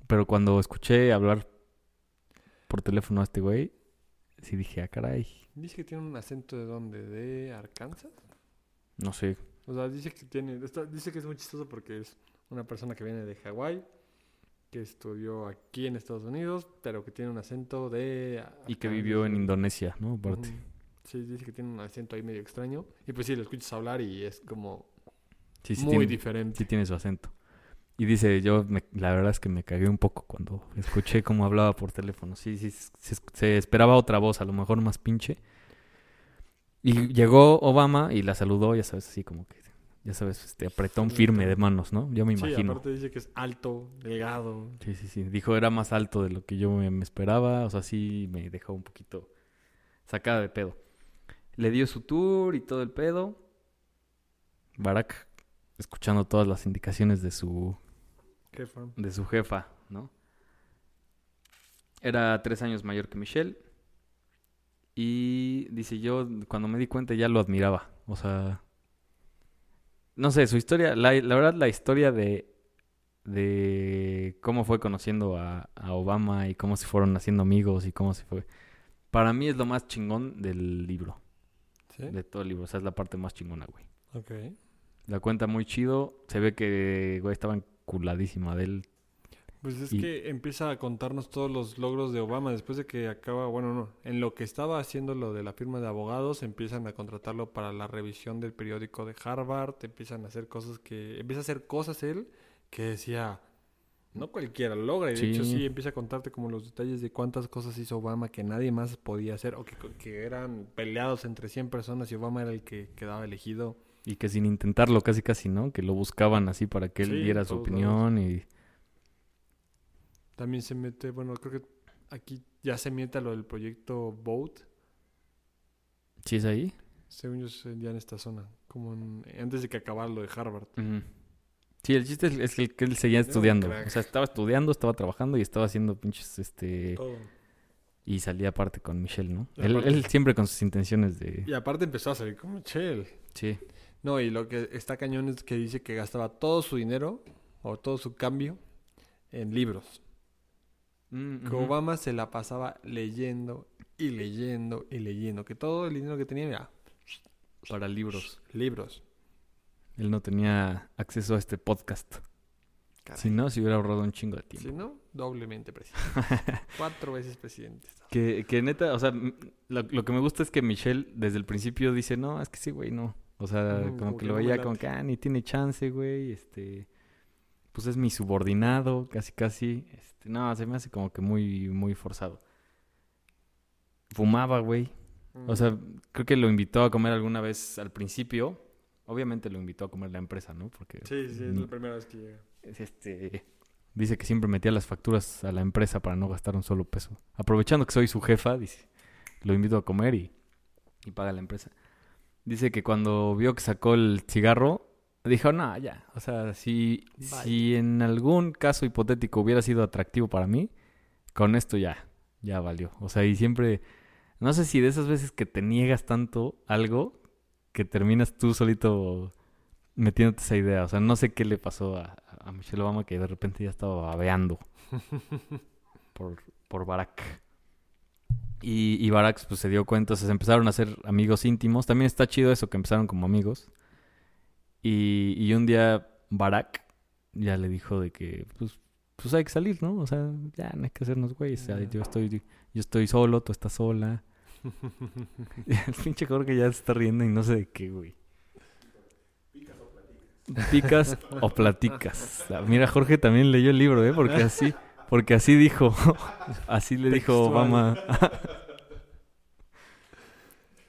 pero cuando escuché hablar por teléfono a este güey, sí dije, ah, caray, Dice que tiene un acento de dónde, de Arkansas. no sé. O sea, dice que tiene, está- dice que es muy chistoso porque es una persona que viene de Hawái, que estudió aquí en Estados Unidos, pero que tiene un acento de... Y que vivió en Indonesia, ¿no? Aparte. Sí, dice que tiene un acento ahí medio extraño. Y pues sí, lo escuchas hablar y es como Sí, sí muy tiene, diferente. sí tiene su acento. Y dice, yo me- la verdad es que me cagué un poco cuando escuché cómo hablaba por teléfono. Sí, sí, se, se esperaba otra voz, a lo mejor más pinche. Y llegó Obama y la saludó, ya sabes, así como que, ya sabes, este apretón firme de manos, ¿no? Yo me Sí, imagino. aparte dice que es alto, delgado. Sí, sí, sí. Dijo, era más alto de lo que yo me, me esperaba. O sea, sí me dejó un poquito sacada de pedo. Le dio su tour y todo el pedo. Barack, escuchando todas las indicaciones de su, Jefa. de su jefa, ¿no? Era tres años mayor que Michelle. Y dice, yo cuando me di cuenta ya lo admiraba. O sea, no sé, su historia, la, la verdad la historia de, de cómo fue conociendo a, a Obama y cómo se fueron haciendo amigos y cómo se fue. Para mí es lo más chingón del libro, ¿Sí? de todo el libro. O sea, es la parte más chingona, güey. Ok. La cuenta muy chido. Se ve que, güey, estaba enculadísima de él. Pues es Y- que empieza a contarnos todos los logros de Obama después de que acaba, bueno, no, en lo que estaba haciendo lo de la firma de abogados, empiezan a contratarlo para la revisión del periódico de Harvard, empiezan a hacer cosas que, empieza a hacer cosas él que decía, no cualquiera lo logra, y de Sí. hecho sí empieza a contarte como los detalles de cuántas cosas hizo Obama que nadie más podía hacer, o que, que eran peleados entre 100 personas y Obama era el que quedaba elegido. Y que sin intentarlo, casi casi, ¿no? Que lo buscaban así para que él Sí, diera su todos opinión y... También se mete, bueno, creo que aquí ya se mete a lo del proyecto Vote. ¿Sí es ahí? Según yo, ya en esta zona. Como en- antes de que acabara lo de Harvard. Sí, el chiste es, es el que él seguía estudiando. O sea, estaba estudiando, estaba trabajando y estaba haciendo pinches, este... Todo. Y salía aparte con Michelle, ¿no? Él, siempre con sus intenciones de... Y aparte empezó a salir como Michelle. Sí. No, y lo que está cañón es que dice que gastaba todo su dinero o todo su cambio en libros. Mm, Que. Obama se la pasaba leyendo y leyendo y leyendo. Que todo el dinero que tenía era Para libros. libros. Él no tenía acceso a este podcast. Caray. Si no, se hubiera ahorrado un chingo de tiempo. Si no, doblemente presidente. Cuatro veces presidente. Que, que neta, o sea, lo, lo que me gusta es que Michelle desde el principio dice, no, es que sí, güey, no. O sea, Ujú, como, como que que lo veía como que, ah, ni tiene chance, güey, este, pues es mi subordinado, casi, casi. Este, no, se me hace como que muy, muy forzado. Fumaba, güey. O sea, creo que lo invitó a comer alguna vez al principio. Obviamente lo invitó a comer la empresa, ¿no? Porque Sí, sí, es la primera vez que llega. es este dice que siempre metía las facturas a la empresa para no gastar un solo peso. Aprovechando que soy su jefa, dice, lo invito a comer y, y paga la empresa. Dice que cuando vio que sacó el cigarro, dijo, no, ya, o sea, si, si en algún caso hipotético hubiera sido atractivo para mí, con esto ya, ya valió. O sea, y siempre, no sé si de esas veces que te niegas tanto algo, que terminas tú solito metiéndote esa idea. O sea, no sé qué le pasó a, a Michelle Obama que de repente ya estaba babeando por, por Barack. Y, y Barack pues se dio cuenta, o sea, se empezaron a hacer amigos íntimos. También está chido eso, que empezaron como amigos. Y, y un día Barack ya le dijo de que, pues, pues hay que salir, ¿no? O sea, ya no hay que hacernos güeyes. O sea, yo estoy, yo estoy solo, tú estás sola. El pinche Jorge ya se está riendo y no sé de qué, güey. ¿Picas o platicas? Ah, Mira, Jorge también leyó el libro, ¿eh? Porque así, porque así dijo, así le dijo. Obama.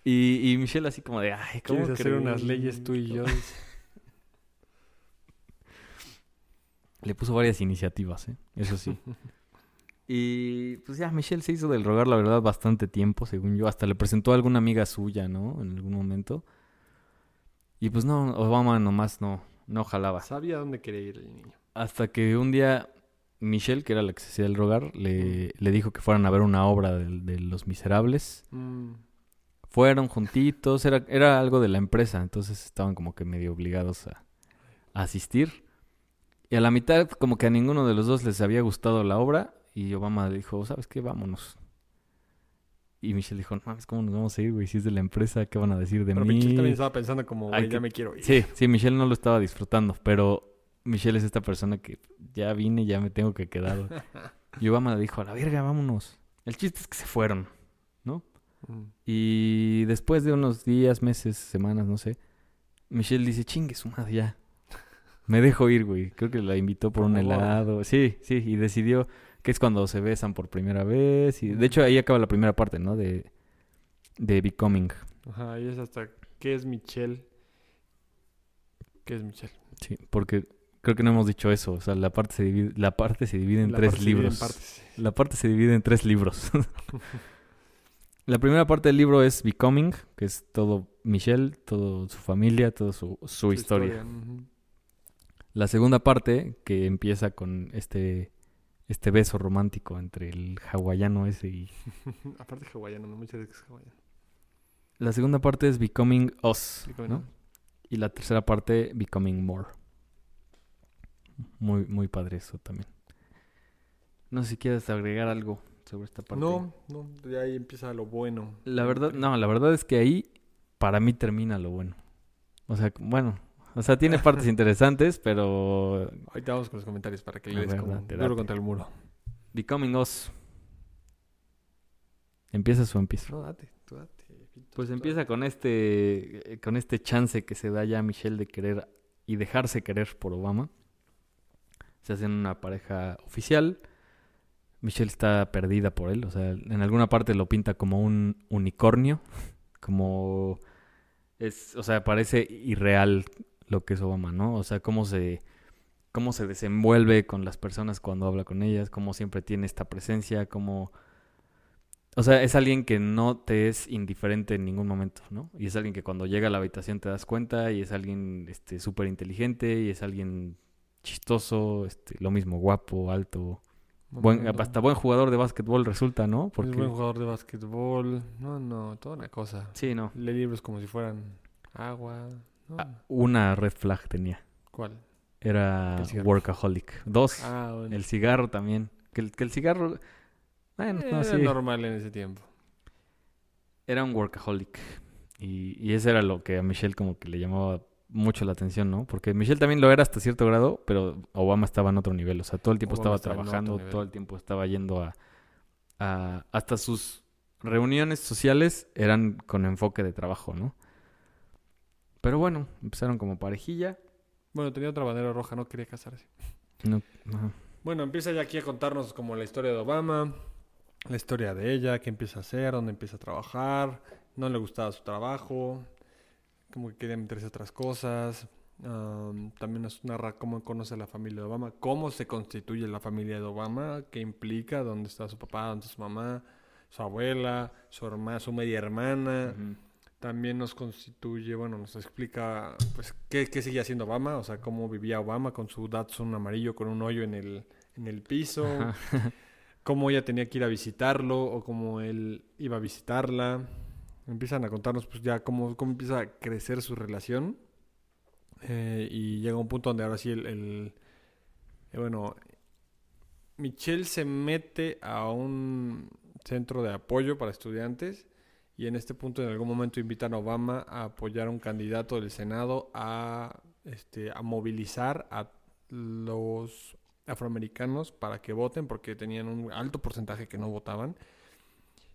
y, y Michelle así como de, ay, ¿cómo ¿Quieres hacer unas leyes tú y yo? Le puso varias iniciativas, ¿eh? Eso sí. Y pues ya, Michelle se hizo del rogar, la verdad, bastante tiempo, según yo. Hasta le presentó a alguna amiga suya, ¿no? En algún momento. Y pues no, Obama nomás no, no jalaba. Sabía dónde quería ir el niño. Hasta que un día Michelle, que era la que se hacía el rogar, le, le dijo que fueran a ver una obra de, de Los Miserables. Mm, Fueron juntitos, era, era algo de la empresa, entonces estaban como que medio obligados a, a asistir. Y a la mitad, como que a ninguno de los dos les había gustado la obra, y Obama dijo, ¿sabes qué? Vámonos. Y Michelle dijo, no mames, ¿cómo nos vamos a ir, güey? Si es de la empresa, ¿qué van a decir de Pero mí? Michelle también estaba pensando como, Ay, güey, ya me quiero ir. Sí, sí, Michelle no lo estaba disfrutando, pero Michelle es esta persona que ya vine, ya me tengo que quedar. Y Obama le dijo, a la verga, vámonos. El chiste es que se fueron. Mm. Y después de unos días, meses, semanas, no sé, Michelle dice, chingue su madre ya. Me dejo ir, güey. Creo que la invitó por un helado. Sí, sí, y decidió que es cuando se besan por primera vez. Y de hecho ahí acaba la primera parte, ¿no? De, de Becoming. Ajá, y es hasta, ¿qué es Michelle? ¿Qué es Michelle? Sí, porque creo que no hemos dicho eso. O sea, la parte se divide, la parte se divide en La tres en libros. partes. La parte se divide en tres libros. la primera parte del libro es Becoming, que es todo Michelle, todo su familia, toda su, su historia. ujú. La segunda parte, que empieza con este, este beso romántico entre el hawaiano ese y... Aparte hawaiano, no muchas veces es hawaiano. La segunda parte es Becoming Us, Becoming ¿no? Us. Y la tercera parte, Becoming More. Muy, muy padre eso también. No sé si quieres agregar algo sobre esta parte. No, no, de ahí empieza lo bueno. La verdad, no, la verdad es que ahí para mí termina lo bueno. O sea, bueno, o sea, tiene partes interesantes, pero Ahorita vamos con los comentarios para que le des como duro contra el muro. Becoming Us. ¿Empiezas o empiezo? No, date, tú date. Pues empieza con este, eh, con este chance que se da ya a Michelle de querer y dejarse querer por Obama. Se hacen una pareja oficial. Michelle está perdida por él. O sea, en alguna parte lo pinta como un unicornio. Como es, o sea, parece irreal lo que es Obama, ¿no? O sea, cómo se, cómo se desenvuelve con las personas cuando habla con ellas, cómo siempre tiene esta presencia, cómo o sea, es alguien que no te es indiferente en ningún momento, ¿no? Y es alguien que cuando llega a la habitación te das cuenta y es alguien este súper inteligente y es alguien chistoso, este, lo mismo, guapo, alto, buen, hasta buen jugador de básquetbol resulta, ¿no? Es Porque buen jugador de básquetbol. No, no, toda una cosa. sí, no. Lee libros como si fueran agua. No, Ah, una red flag tenía. ¿Cuál? Era workaholic. Dos, Ah, bueno. el cigarro también. Que el, que el cigarro bueno, no, Era sí. normal en ese tiempo. Era un workaholic. Y, y eso era lo que a Michelle como que le llamaba mucho la atención, ¿no? Porque Michelle también lo era hasta cierto grado, pero Obama estaba en otro nivel. O sea, todo el tiempo Obama estaba trabajando, todo el tiempo estaba yendo a, a... Hasta sus reuniones sociales eran con enfoque de trabajo, ¿no? Pero bueno, empezaron como parejilla. Bueno, tenía otra bandera roja, no quería casarse. No, ajá. Bueno, empieza ya aquí a contarnos como la historia de Obama, la historia de ella, qué empieza a hacer, dónde empieza a trabajar, no le gustaba su trabajo, como que quería meterse a otras cosas. Am, también nos narra cómo conoce a la familia de Obama, cómo se constituye la familia de Obama, qué implica, dónde está su papá, dónde está su mamá, su abuela, su hermana, su media hermana. Ujú. También nos constituye, bueno, nos explica pues qué, qué seguía haciendo Obama, o sea, cómo vivía Obama con su Datsun amarillo con un hoyo en el, en el piso, Ajá. cómo ella tenía que ir a visitarlo o cómo él iba a visitarla. Empiezan a contarnos pues ya cómo, cómo empieza a crecer su relación eh, y llega un punto donde ahora sí el, el- eh, bueno, Michelle se mete a un centro de apoyo para estudiantes y en este punto en algún momento invitan a Obama a apoyar a un candidato del Senado a, este, a movilizar a los afroamericanos para que voten porque tenían un alto porcentaje que no votaban.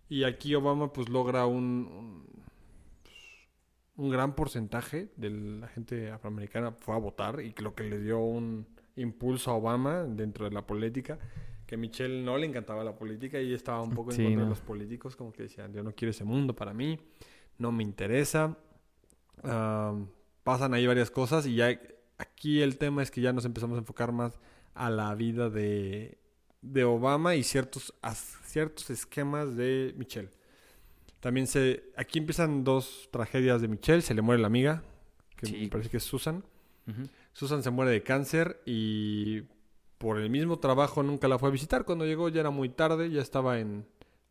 Y aquí Obama pues logra un, un, gran porcentaje de la gente afroamericana fue a votar y lo que le dio un impulso a Obama dentro de la política que Michelle no le encantaba la política y estaba un poco en Sí, contra no. de los políticos, como que decían, yo no quiero ese mundo para mí, no me interesa. Pasan ahí varias cosas y ya aquí el tema es que ya nos empezamos a enfocar más a la vida de, de Obama y ciertos, a ciertos esquemas de Michelle. También se, aquí empiezan dos tragedias de Michelle, se le muere la amiga, que Sí. me parece que es Susan. Susan se muere de cáncer y por el mismo trabajo nunca la fue a visitar. Cuando llegó ya era muy tarde, ya estaba en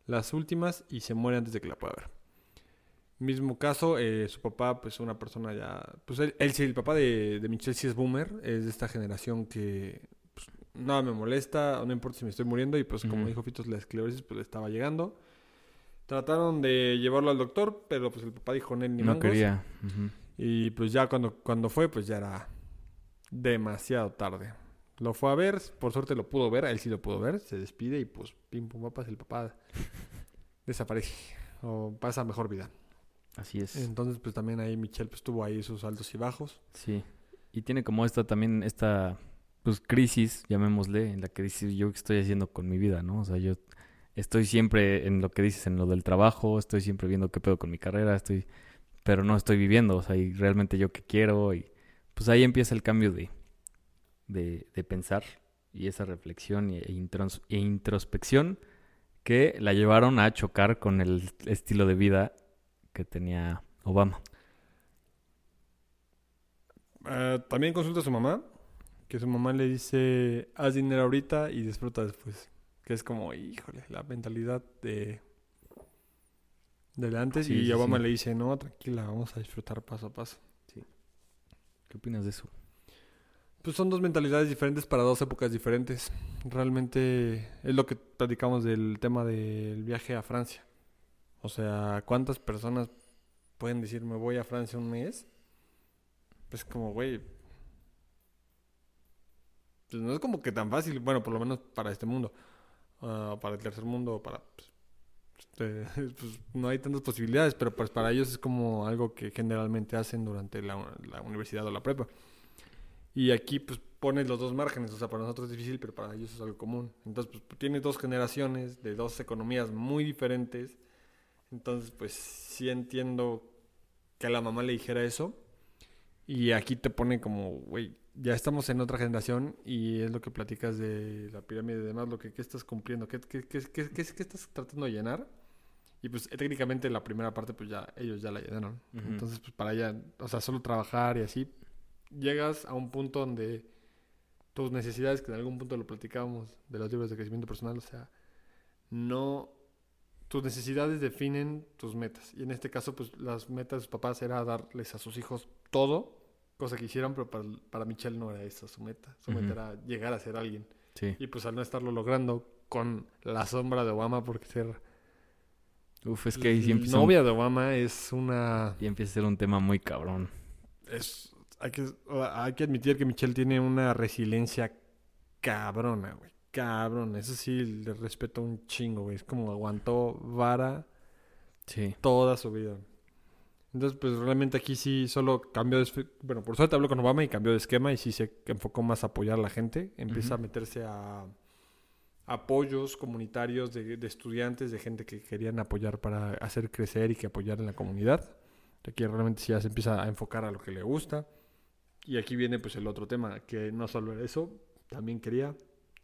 las últimas y se muere antes de que la pueda ver. Mismo caso, eh, su papá, pues una persona ya... Pues él, él sí, el papá de, de Michelle sí es boomer, es de esta generación que pues, nada me molesta, no importa si me estoy muriendo y pues como dijo Fitos, la esclerosis pues le estaba llegando. Trataron de llevarlo al doctor, pero pues el papá dijo, "Nel, ni No mangos". quería. Y pues ya cuando, cuando fue, pues ya era demasiado tarde. Lo fue a ver, por suerte lo pudo ver, a él sí lo pudo ver, se despide y pues pim pum papas, el papá desaparece o pasa mejor vida. Así es. Entonces pues también ahí Michelle pues tuvo ahí sus altos y bajos. Sí. Y tiene como esta también, esta pues crisis, llamémosle, en la que dices yo qué estoy haciendo con mi vida, ¿no? O sea, yo estoy siempre en lo que dices, en lo del trabajo, estoy siempre viendo qué pedo con mi carrera, estoy, pero no estoy viviendo, o sea, y realmente yo qué quiero, y pues ahí empieza el cambio de, de, de pensar y esa reflexión e, intros- e introspección que la llevaron a chocar con el estilo de vida que tenía Obama. Eh, también consulta a su mamá, que su mamá le dice, haz dinero ahorita y disfruta después. Que es como, híjole, la mentalidad de, de antes. Sí, y sí, Obama sí. le dice, no, tranquila, vamos a disfrutar paso a paso. ¿Qué opinas de eso? Pues son dos mentalidades diferentes para dos épocas diferentes. Realmente es lo que platicamos del tema del viaje a Francia. O sea, ¿cuántas personas pueden decir me voy a Francia un mes? Pues como, güey. Pues no es como que tan fácil, bueno, por lo menos para este mundo. Ah, para el tercer mundo, para... pues, este, pues, no hay tantas posibilidades, pero pues para ellos es como algo que generalmente hacen durante la, la universidad o la prepa. Y aquí pues pones los dos márgenes, o sea, para nosotros es difícil, pero para ellos es algo común. Entonces, pues tienes dos generaciones de dos economías muy diferentes. Entonces, pues sí entiendo que a la mamá le dijera eso. Y aquí te pone como, güey, ya estamos en otra generación y es lo que platicas de la pirámide y demás, lo que ¿qué estás cumpliendo, ¿Qué, qué, qué, qué, estás tratando de llenar. Y pues técnicamente la primera parte pues ya ellos ya la llenaron. Ujú. Entonces pues para ella, o sea, solo trabajar y así, llegas a un punto donde tus necesidades, que en algún punto lo platicábamos de los libros de crecimiento personal, o sea, no, tus necesidades definen tus metas. Y en este caso, pues las metas de sus papás era darles a sus hijos todo, cosa que hicieron, pero para, para Michelle no era esa su meta. Su meta era llegar a ser alguien. Sí. Y pues al no estarlo logrando con la sombra de Obama, porque ser Uf, es que ahí sí empieza, un- novia de Obama es una... y empieza a ser un tema muy cabrón. es hay que, hay que admitir que Michelle tiene una resiliencia cabrona, güey. Cabrón. Eso sí, le respeto un chingo, güey. Es como aguantó vara Sí. toda su vida. Entonces, pues realmente aquí sí solo cambió de... Bueno, por suerte habló con Obama y cambió de esquema y sí se enfocó más a apoyar a la gente. Empieza a meterse a apoyos comunitarios de, de estudiantes, de gente que querían apoyar para hacer crecer y que apoyar en la comunidad. Aquí realmente sí ya se empieza a enfocar a lo que le gusta. Y aquí viene pues el otro tema, que no solo era eso, también quería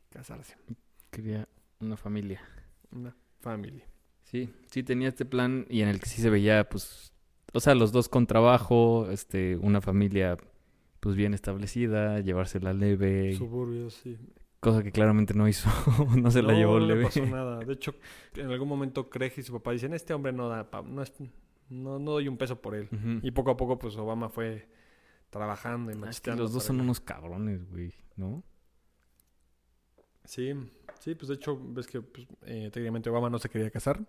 casarse. Quería una familia. Una familia. Sí, sí tenía este plan y en el que sí se veía, pues, o sea, los dos con trabajo, este, una familia, pues, bien establecida, llevársela leve, Suburbios, sí. cosa que claramente no hizo, no se la No, llevó no le leve. pasó nada. De hecho, en algún momento Craig y su papá dicen, este hombre no da, pa- no, es, no, no doy un peso por él. Y poco a poco, pues Obama fue trabajando y Ah, macheteando los dos son unos cabrones, güey, ¿no? Sí, sí, pues de hecho, ves que pues, eh, técnicamente Obama no se quería casar.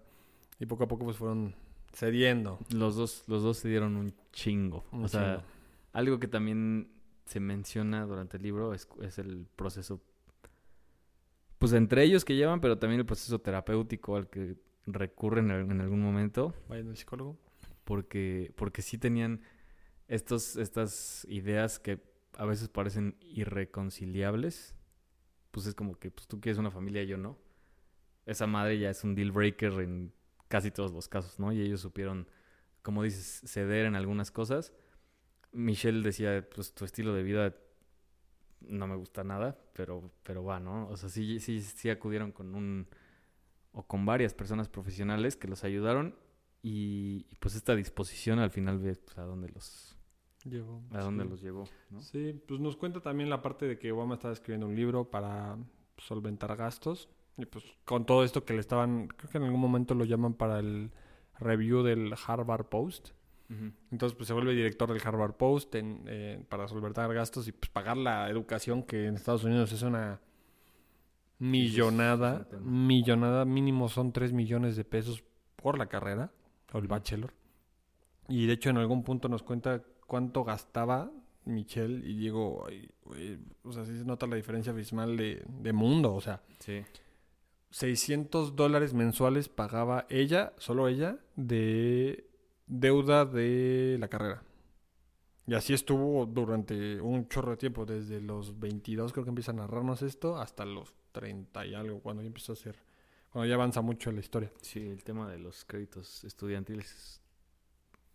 Y poco a poco, pues fueron cediendo. Los dos, los dos se dieron un chingo. un o sea, chingo. algo que también se menciona durante el libro es, es el proceso, pues entre ellos que llevan, pero también el proceso terapéutico al que recurren en, en algún momento, Vayan al psicólogo. porque, porque sí tenían estos, estas ideas que a veces parecen irreconciliables. Pues es como que pues, tú quieres una familia y yo no. Esa madre ya es un deal breaker en casi todos los casos, ¿no? Y ellos supieron, como dices, ceder en algunas cosas. Michelle decía, pues tu estilo de vida no me gusta nada, pero, pero va, ¿no? O sea, sí, sí, sí acudieron con un o con varias personas profesionales que los ayudaron y, pues esta disposición al final ve pues, a dónde los Llevó, a dónde sí. los llevó, ¿no? Sí, pues nos cuenta también la parte de que Obama estaba escribiendo un libro para solventar gastos. Y pues con todo esto que le estaban, creo que en algún momento lo llaman para el review del Harvard Post. Entonces pues se vuelve director del Harvard Post en, eh, para solventar gastos y pues pagar la educación que en Estados Unidos es una millonada. millonada, mínimo son 3 millones de pesos por la carrera, o el bachelor. Y de hecho en algún punto nos cuenta cuánto gastaba Michelle y digo, "Ay, güey", o sea, sí se nota la diferencia abismal de, de mundo, o sea, Sí. 600 dólares mensuales pagaba ella, solo ella, de deuda de la carrera. Y así estuvo durante un chorro de tiempo, desde los 22 creo que empieza a narrarnos esto, hasta los 30 y algo, cuando ya empieza a ser, cuando ya avanza mucho la historia. Sí, el tema de los créditos estudiantiles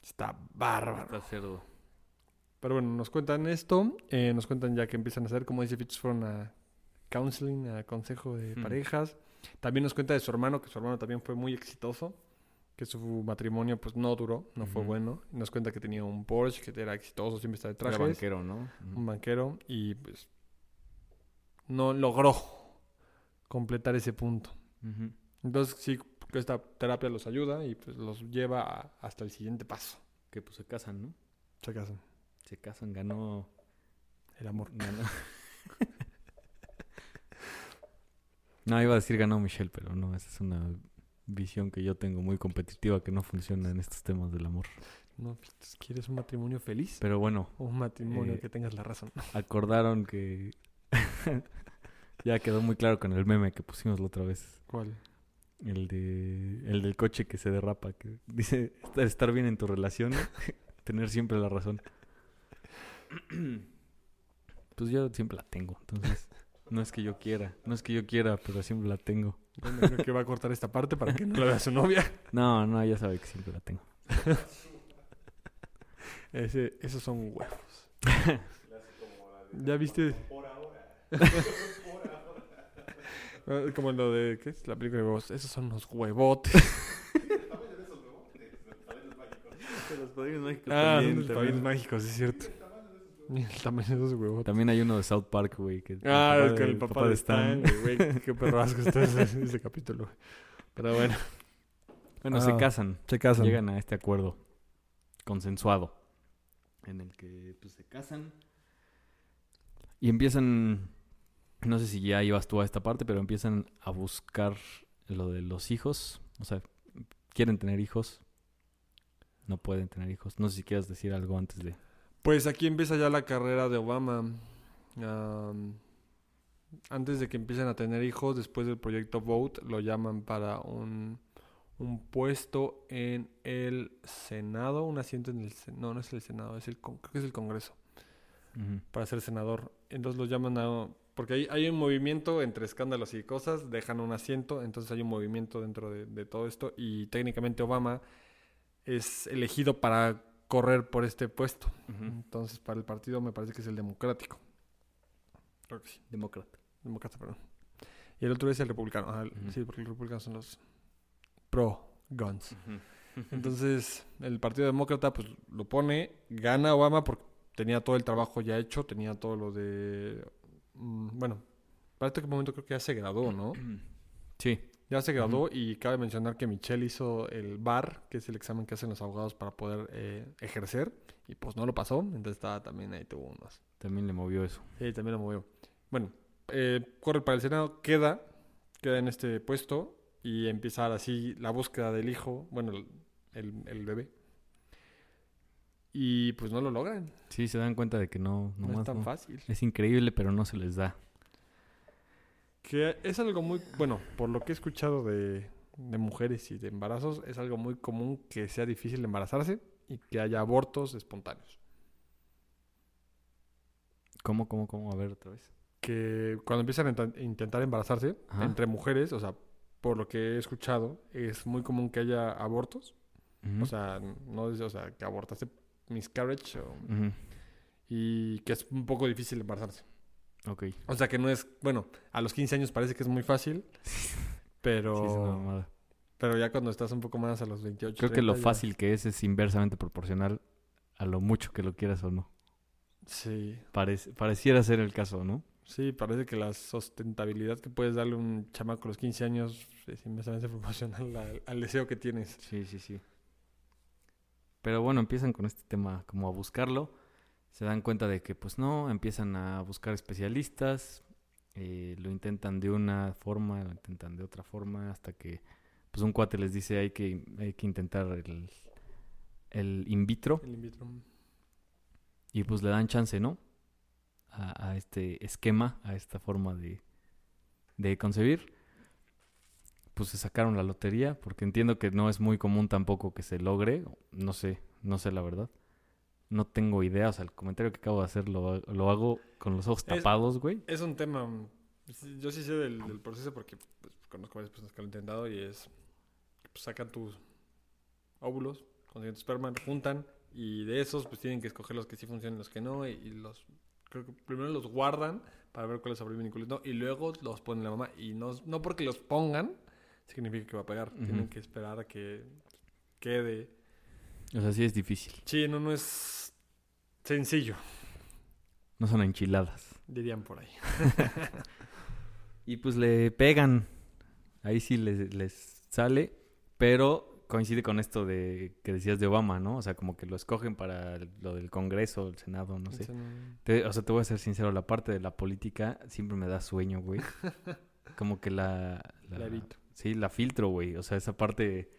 Está bárbaro. está cerdo. Pero bueno, nos cuentan esto, eh, nos cuentan ya que empiezan a hacer, como dice Fitch, fueron a counseling, a consejo de parejas. También nos cuenta de su hermano, que su hermano también fue muy exitoso, que su matrimonio pues no duró, no fue bueno. Nos cuenta que tenía un Porsche, que era exitoso, siempre estaba de Era trajes, banquero, ¿no? Un banquero, y pues no logró completar ese punto. Entonces sí, que esta terapia los ayuda y pues los lleva a- hasta el siguiente paso. Que pues se casan, ¿no? Se casan. Se casan, ganó. El amor. ganó. no, iba a decir ganó Michelle, pero no, esa es una visión que yo tengo muy competitiva que no funciona en estos temas del amor. No, pues, ¿quieres un matrimonio feliz? Pero bueno, O un matrimonio Eh, que tengas la razón. acordaron que ya quedó muy claro con el meme que pusimos la otra vez. ¿Cuál? El de el del coche que se derrapa, que dice estar, estar bien en tu relación, tener siempre la razón. Pues yo siempre la tengo, entonces no es que yo quiera, no es que yo quiera, pero siempre la tengo. Bueno, creo que va a cortar esta parte para que no la vea su novia. No, no, ya sabe que siempre la tengo. Ese, esos son huevos. ¿Ya viste? Ah, Como lo de, ¿qué es? La película de huevos. Esos son los huevotes. Los padrinos mágicos Ah, los padrinos mágicos, sí es cierto. Mira el tamaño de esos huevotes. También hay uno de South Park, güey. Que Ah, el es que el papá, de Stan, güey, güey, Qué perro asco está ese, ese capítulo. güey. Pero bueno, Bueno, se Ah, casan. se casan. Llegan a este acuerdo consensuado en el que pues, se casan y empiezan, no sé si ya ibas tú a esta parte, pero empiezan a buscar lo de los hijos, o sea, quieren tener hijos, no pueden tener hijos. No sé si quieras decir algo antes de... Pues aquí empieza ya la carrera de Obama. Am, antes de que empiecen a tener hijos, después del proyecto Vote, lo llaman para un, un puesto en el Senado, un asiento en el no, no es el Senado, es el creo que es el Congreso, para ser senador. Entonces lo llaman a porque hay, hay un movimiento entre escándalos y cosas, dejan un asiento, entonces hay un movimiento dentro de, de todo esto y técnicamente Obama es elegido para correr por este puesto. Entonces, para el partido me parece que es el democrático. Creo que sí. Demócrata. Demócrata, perdón. Y el otro es el republicano. Sí, porque los republicanos son los pro-guns. Entonces, el partido demócrata pues lo pone, gana Obama porque tenía todo el trabajo ya hecho, tenía todo lo de... mm, bueno, para este momento creo que ya se graduó, ¿no? Sí. Ya se graduó y cabe mencionar que Michelle hizo el BAR, que es el examen que hacen los abogados para poder eh, ejercer, y pues no lo pasó, entonces estaba también ahí tuvo unos. También le movió eso. Sí, también lo movió. Bueno, eh, corre para el Senado, queda, queda en este puesto y empieza ahora sí la búsqueda del hijo, bueno, el, el- el bebé. Y pues no lo logran, Sí, se dan cuenta de que no, no, es tan no. fácil. Es increíble, pero no se les da. Que es algo muy, bueno, por lo que he escuchado de, de mujeres y de embarazos, es algo muy común que sea difícil embarazarse y que haya abortos espontáneos. ¿Cómo, cómo, cómo? A ver otra vez. Que cuando empiezan a inten- intentar embarazarse Ajá. entre mujeres, o sea, por lo que he escuchado, es muy común que haya abortos. O sea, no o sea, que abortaste miscarriage o- y que es un poco difícil embarazarse. Ok. O sea, que no es, bueno, a los 15 años parece que es muy fácil, pero, Sí, es una mamada. pero ya cuando estás un poco más a los 28, Creo que lo 30 ya- fácil que es es inversamente proporcional a lo mucho que lo quieras o no. Sí, Parece, pareciera ser el caso, ¿no? sí, parece que la sustentabilidad que puedes darle a un chamaco a los 15 años es inversamente proporcional al, al deseo que tienes. Sí, sí, sí. Pero bueno, empiezan con este tema como a buscarlo. Se dan cuenta de que pues no, empiezan a buscar especialistas. eh, lo intentan de una forma, lo intentan de otra forma, hasta que pues un cuate les dice hay que, hay que intentar el, el in vitro El in vitro. y pues le dan chance, ¿no? A, a este esquema, a esta forma de, de concebir. Pues se sacaron la lotería, porque entiendo que no es muy común tampoco que se logre. No sé, no sé la verdad. No tengo idea, o sea, el comentario que acabo de hacer lo, lo hago con los ojos tapados, güey. Es un tema. mm, Yo sí sé del, del proceso porque pues, conozco varias personas que lo han intentado y es. Pues, sacan tus óvulos, consiguen tu esperma, lo juntan y de esos pues tienen que escoger los que sí funcionan y los que no. Y, y los. Creo que primero los guardan para ver cuáles sobreviven y cuáles no. Y luego los pone la mamá. Y no, no porque los pongan significa que va a pegar. Tienen que esperar a que quede. O sea, sí es difícil. Sí, no, no es sencillo, No son enchiladas. dirían por ahí. Y pues le pegan. Ahí sí les, les sale. Pero coincide con esto de que decías de Obama, ¿no? O sea, como que lo escogen para lo del Congreso, el Senado, no sé. Te- o sea, te voy a ser sincero, la parte de la política siempre me da sueño, güey. Como que la... la- La evito. Sí, la filtro, güey. O sea, esa parte...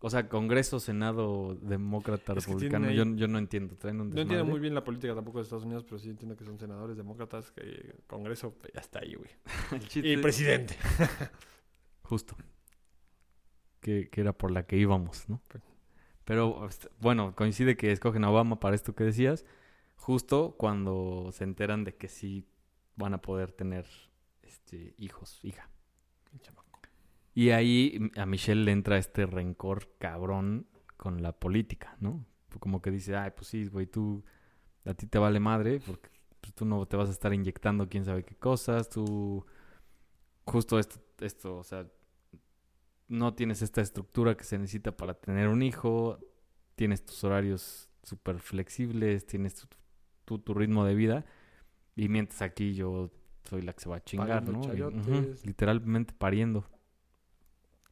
O sea, Congreso, Senado, demócrata, Es que republicano, yo, tienen yo no entiendo. Traen un No entiendo muy bien la política tampoco de Estados Unidos, pero sí entiendo que son senadores, demócratas, que Congreso, ya está ahí, güey. Y presidente. Justo. Que, que era por la que íbamos, ¿no? Pues- Pero, este, bueno, coincide que escogen a Obama para esto que decías, justo cuando se enteran de que sí van a poder tener este, hijos, hija. Y ahí a Michelle le entra este rencor cabrón con la política, ¿no? Como que dice, ay, pues sí, güey, tú, a ti te vale madre, porque pues, tú no te vas a estar inyectando quién sabe qué cosas, tú, justo esto, esto, o sea, no tienes esta estructura que se necesita para tener un hijo, tienes tus horarios súper flexibles, tienes tu, tu, tu ritmo de vida, y mientras aquí yo soy la que se va a chingar, Pariendo ¿no? Y- literalmente pariendo.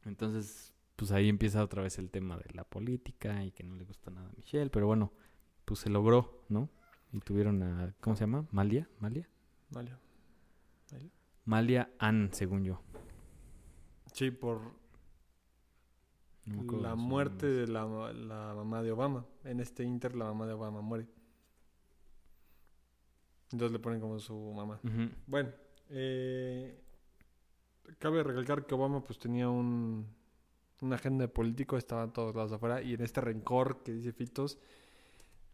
Entonces, pues ahí empieza otra vez el tema de la política y que no le gusta nada a Michelle, pero bueno, pues se logró, ¿no? Y tuvieron a, ¿cómo se llama? Malia, Malia. Vale. Malia Ann, según yo. Sí, por No la muerte de la, la mamá de Obama. En este Inter, la mamá de Obama muere. Entonces le ponen como su mamá. Bueno, eh, cabe recalcar que Obama pues tenía un, una agenda político, estaban todos lados afuera, y en este rencor que dice Fitos,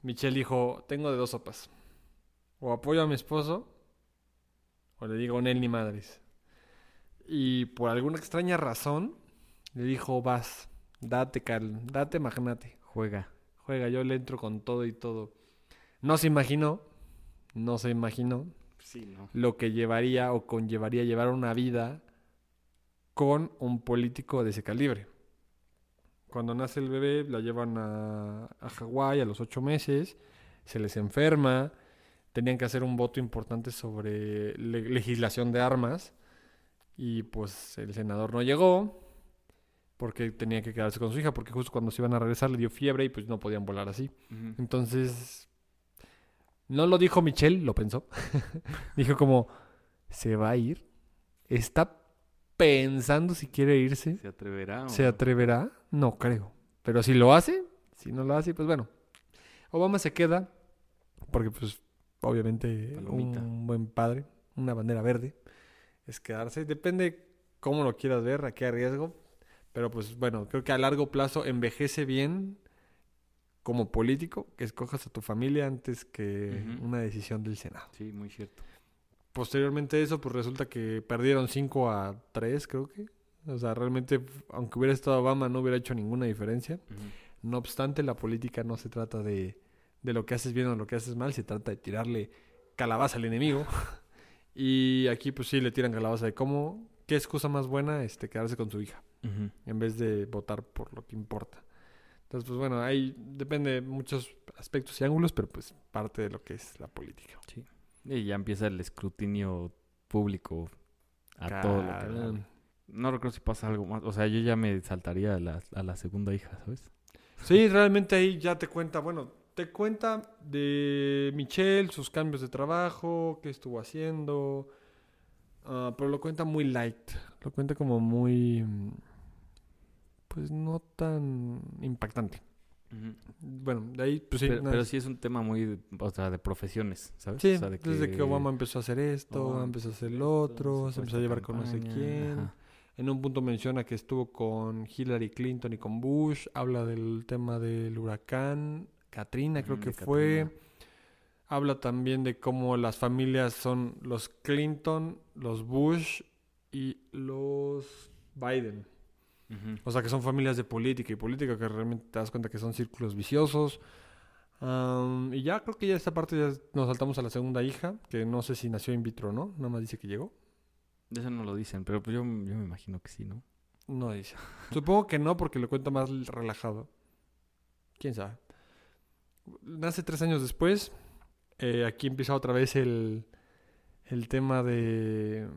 Michelle dijo, tengo de dos sopas. O apoyo a mi esposo, o le digo, él ni madres. Y por alguna extraña razón, le dijo, vas, date, Carl, date, magnate. Juega. Juega, yo le entro con todo y todo. No se imaginó, no se imaginó Sí, ¿no? lo que llevaría o conllevaría llevar una vida con un político de ese calibre. Cuando nace el bebé, la llevan a, a Hawái a los ocho meses, se les enferma, tenían que hacer un voto importante sobre le- legislación de armas y pues el senador no llegó porque tenía que quedarse con su hija, porque justo cuando se iban a regresar le dio fiebre y pues no podían volar así. Entonces, no lo dijo Michelle, lo pensó. dijo como, se va a ir. Está pensando si quiere irse. ¿Se atreverá? o ¿Se no? atreverá? No creo. Pero si lo hace, si no lo hace, pues bueno. Obama se queda, porque pues obviamente Palomita. un buen padre, una bandera verde, es quedarse. Depende cómo lo quieras ver, a qué riesgo. Pero pues bueno, creo que a largo plazo envejece bien como político que escojas a tu familia antes que una decisión del Senado. Sí, muy cierto. Posteriormente a eso, pues resulta que perdieron 5 a 3, creo que. O sea, realmente, aunque hubiera estado Obama, no hubiera hecho ninguna diferencia. No obstante, la política no se trata de, de lo que haces bien o lo que haces mal, se trata de tirarle calabaza al enemigo. y aquí, pues sí, le tiran calabaza de cómo, qué excusa más buena este, quedarse con su hija, en vez de votar por lo que importa. Entonces, pues bueno, ahí depende de muchos aspectos y ángulos, pero pues parte de lo que es la política. Y ya empieza el escrutinio público a todo lo que. No recuerdo si pasa algo más. O sea, yo ya me saltaría a la, a la segunda hija, ¿sabes? Sí, realmente ahí ya te cuenta, bueno, te cuenta de Michelle, sus cambios de trabajo, qué estuvo haciendo, ah, pero lo cuenta muy light, lo cuenta como muy, mm, pues no tan impactante. Bueno, de ahí, pues sí. pero, sí es un tema muy, de- o sea, de profesiones, ¿sabes? Sí, O sea, de desde que Obama empezó a hacer esto, Obama empezó a hacer lo otro, se empezó a llevar con no sé quién. ajá. En un punto menciona que estuvo con Hillary Clinton y con Bush. Habla del tema del huracán, Katrina creo Ujú, que fue. Katrina. Habla también de cómo las familias son los Clinton, los Bush y los Biden. Ujú. O sea, que son familias de política y política que realmente te das cuenta que son círculos viciosos. Am, y ya creo que ya esta parte ya nos saltamos a la segunda hija, que no sé si nació in vitro o no, nada más dice que llegó. Eso no lo dicen, pero pues yo, yo me imagino que sí, ¿no? No dice. Supongo que no, porque lo cuenta más relajado. ¿Quién sabe? Nace tres años después. Eh, aquí empieza otra vez el, el tema de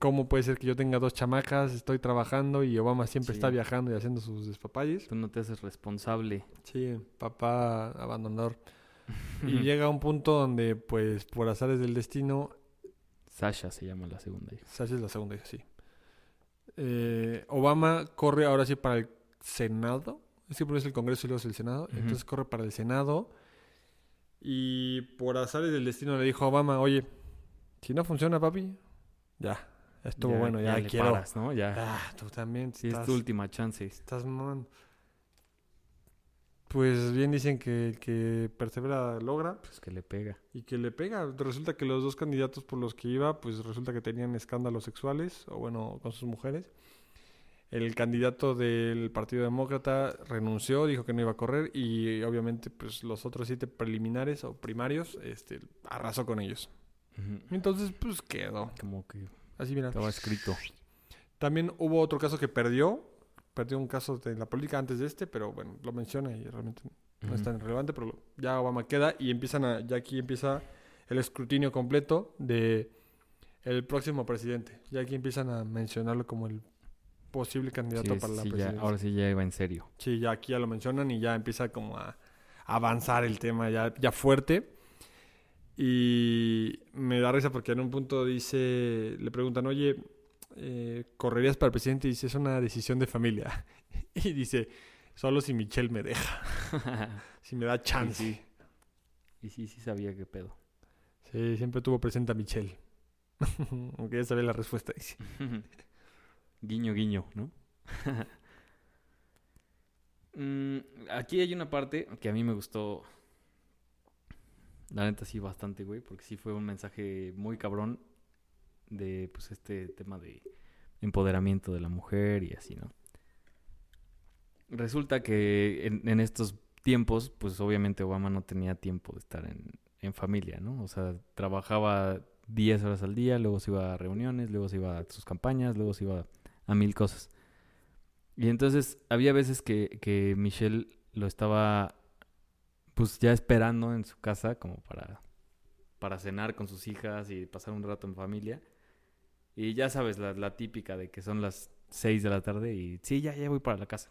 cómo puede ser que yo tenga dos chamacas, estoy trabajando y Obama siempre Sí. está viajando y haciendo sus despapalles. Tú no te haces responsable. Sí, papá abandonador. Y llega un punto donde, pues, por azares del destino, Sasha se llama la segunda hija. Sasha es la segunda hija, sí. Eh, Obama corre ahora sí para el Senado. Es que primero es el Congreso y luego es el Senado. Entonces corre para el Senado. Y por azares del destino le dijo a Obama, oye, si no funciona, papi, ya, estuvo bueno, ya, quiero. paras, ¿no? Ya. Ah, tú también sí, es tu última chance. estás mamando. Pues bien dicen que el que persevera logra. Pues que le pega. Y que le pega. Resulta que los dos candidatos por los que iba, pues resulta que tenían escándalos sexuales, o bueno, con sus mujeres. El candidato del Partido Demócrata renunció, dijo que no iba a correr y obviamente pues los otros siete preliminares o primarios este, arrasó con ellos. Entonces pues quedó. Como que Así mira. estaba escrito. También hubo otro caso que perdió. Perdió un caso de la política antes de este, pero bueno, lo menciona y realmente no es Ujú. tan relevante, pero ya Obama queda y empiezan a, ya aquí empieza el escrutinio completo de el próximo presidente. Ya aquí empiezan a mencionarlo como el posible candidato Sí, para la sí, ya, presidencia. ahora sí ya iba en serio. Sí, ya aquí ya lo mencionan y ya empieza como a avanzar el tema ya, ya fuerte. Y me da risa porque en un punto dice, le preguntan, oye, eh, ¿correrías para el presidente? Y dice, es una decisión de familia. y dice, solo si Michelle me deja, si me da chance. sí. Y sí, sí sabía qué pedo. Sí, siempre tuvo presente a Michelle. Aunque ya sabía la respuesta. dice. guiño, guiño, ¿no? Mm, aquí hay una parte que a mí me gustó. La neta sí bastante, güey, porque sí fue un mensaje muy cabrón de pues este tema de empoderamiento de la mujer y así, ¿no? Resulta que en, en estos tiempos, pues obviamente Obama no tenía tiempo de estar en, en familia, ¿no? O sea, trabajaba 10 horas al día, luego se iba a reuniones, luego se iba a sus campañas, luego se iba a mil cosas. Y entonces había veces que, que Michelle lo estaba pues ya esperando en su casa como para, para cenar con sus hijas y pasar un rato en familia. Y ya sabes, la, la típica de que son las 6 de la tarde y sí, ya, ya voy para la casa.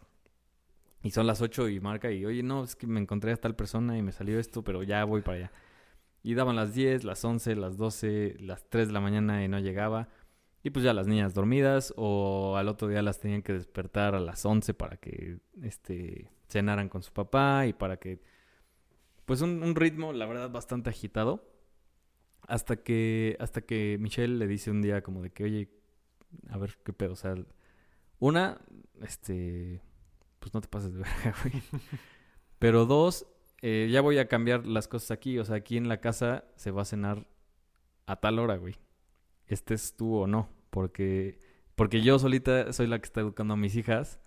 Y son las 8 y marca y, oye, no, es que me encontré a tal persona y me salió esto, pero ya voy para allá. Y daban las 10, las 11, las 12, las 3 de la mañana y no llegaba. Y pues ya las niñas dormidas o al otro día las tenían que despertar a las 11 para que este cenaran con su papá y para que pues un, ritmo la verdad bastante agitado. Hasta que hasta que Michelle le dice un día como de que oye a ver qué pedo o sea una este pues no te pases de verga güey. Pero dos eh, ya voy a cambiar las cosas aquí. O sea aquí en la casa se va a cenar a tal hora güey. Estés tú o no, porque, porque yo solita soy la que está educando a mis hijas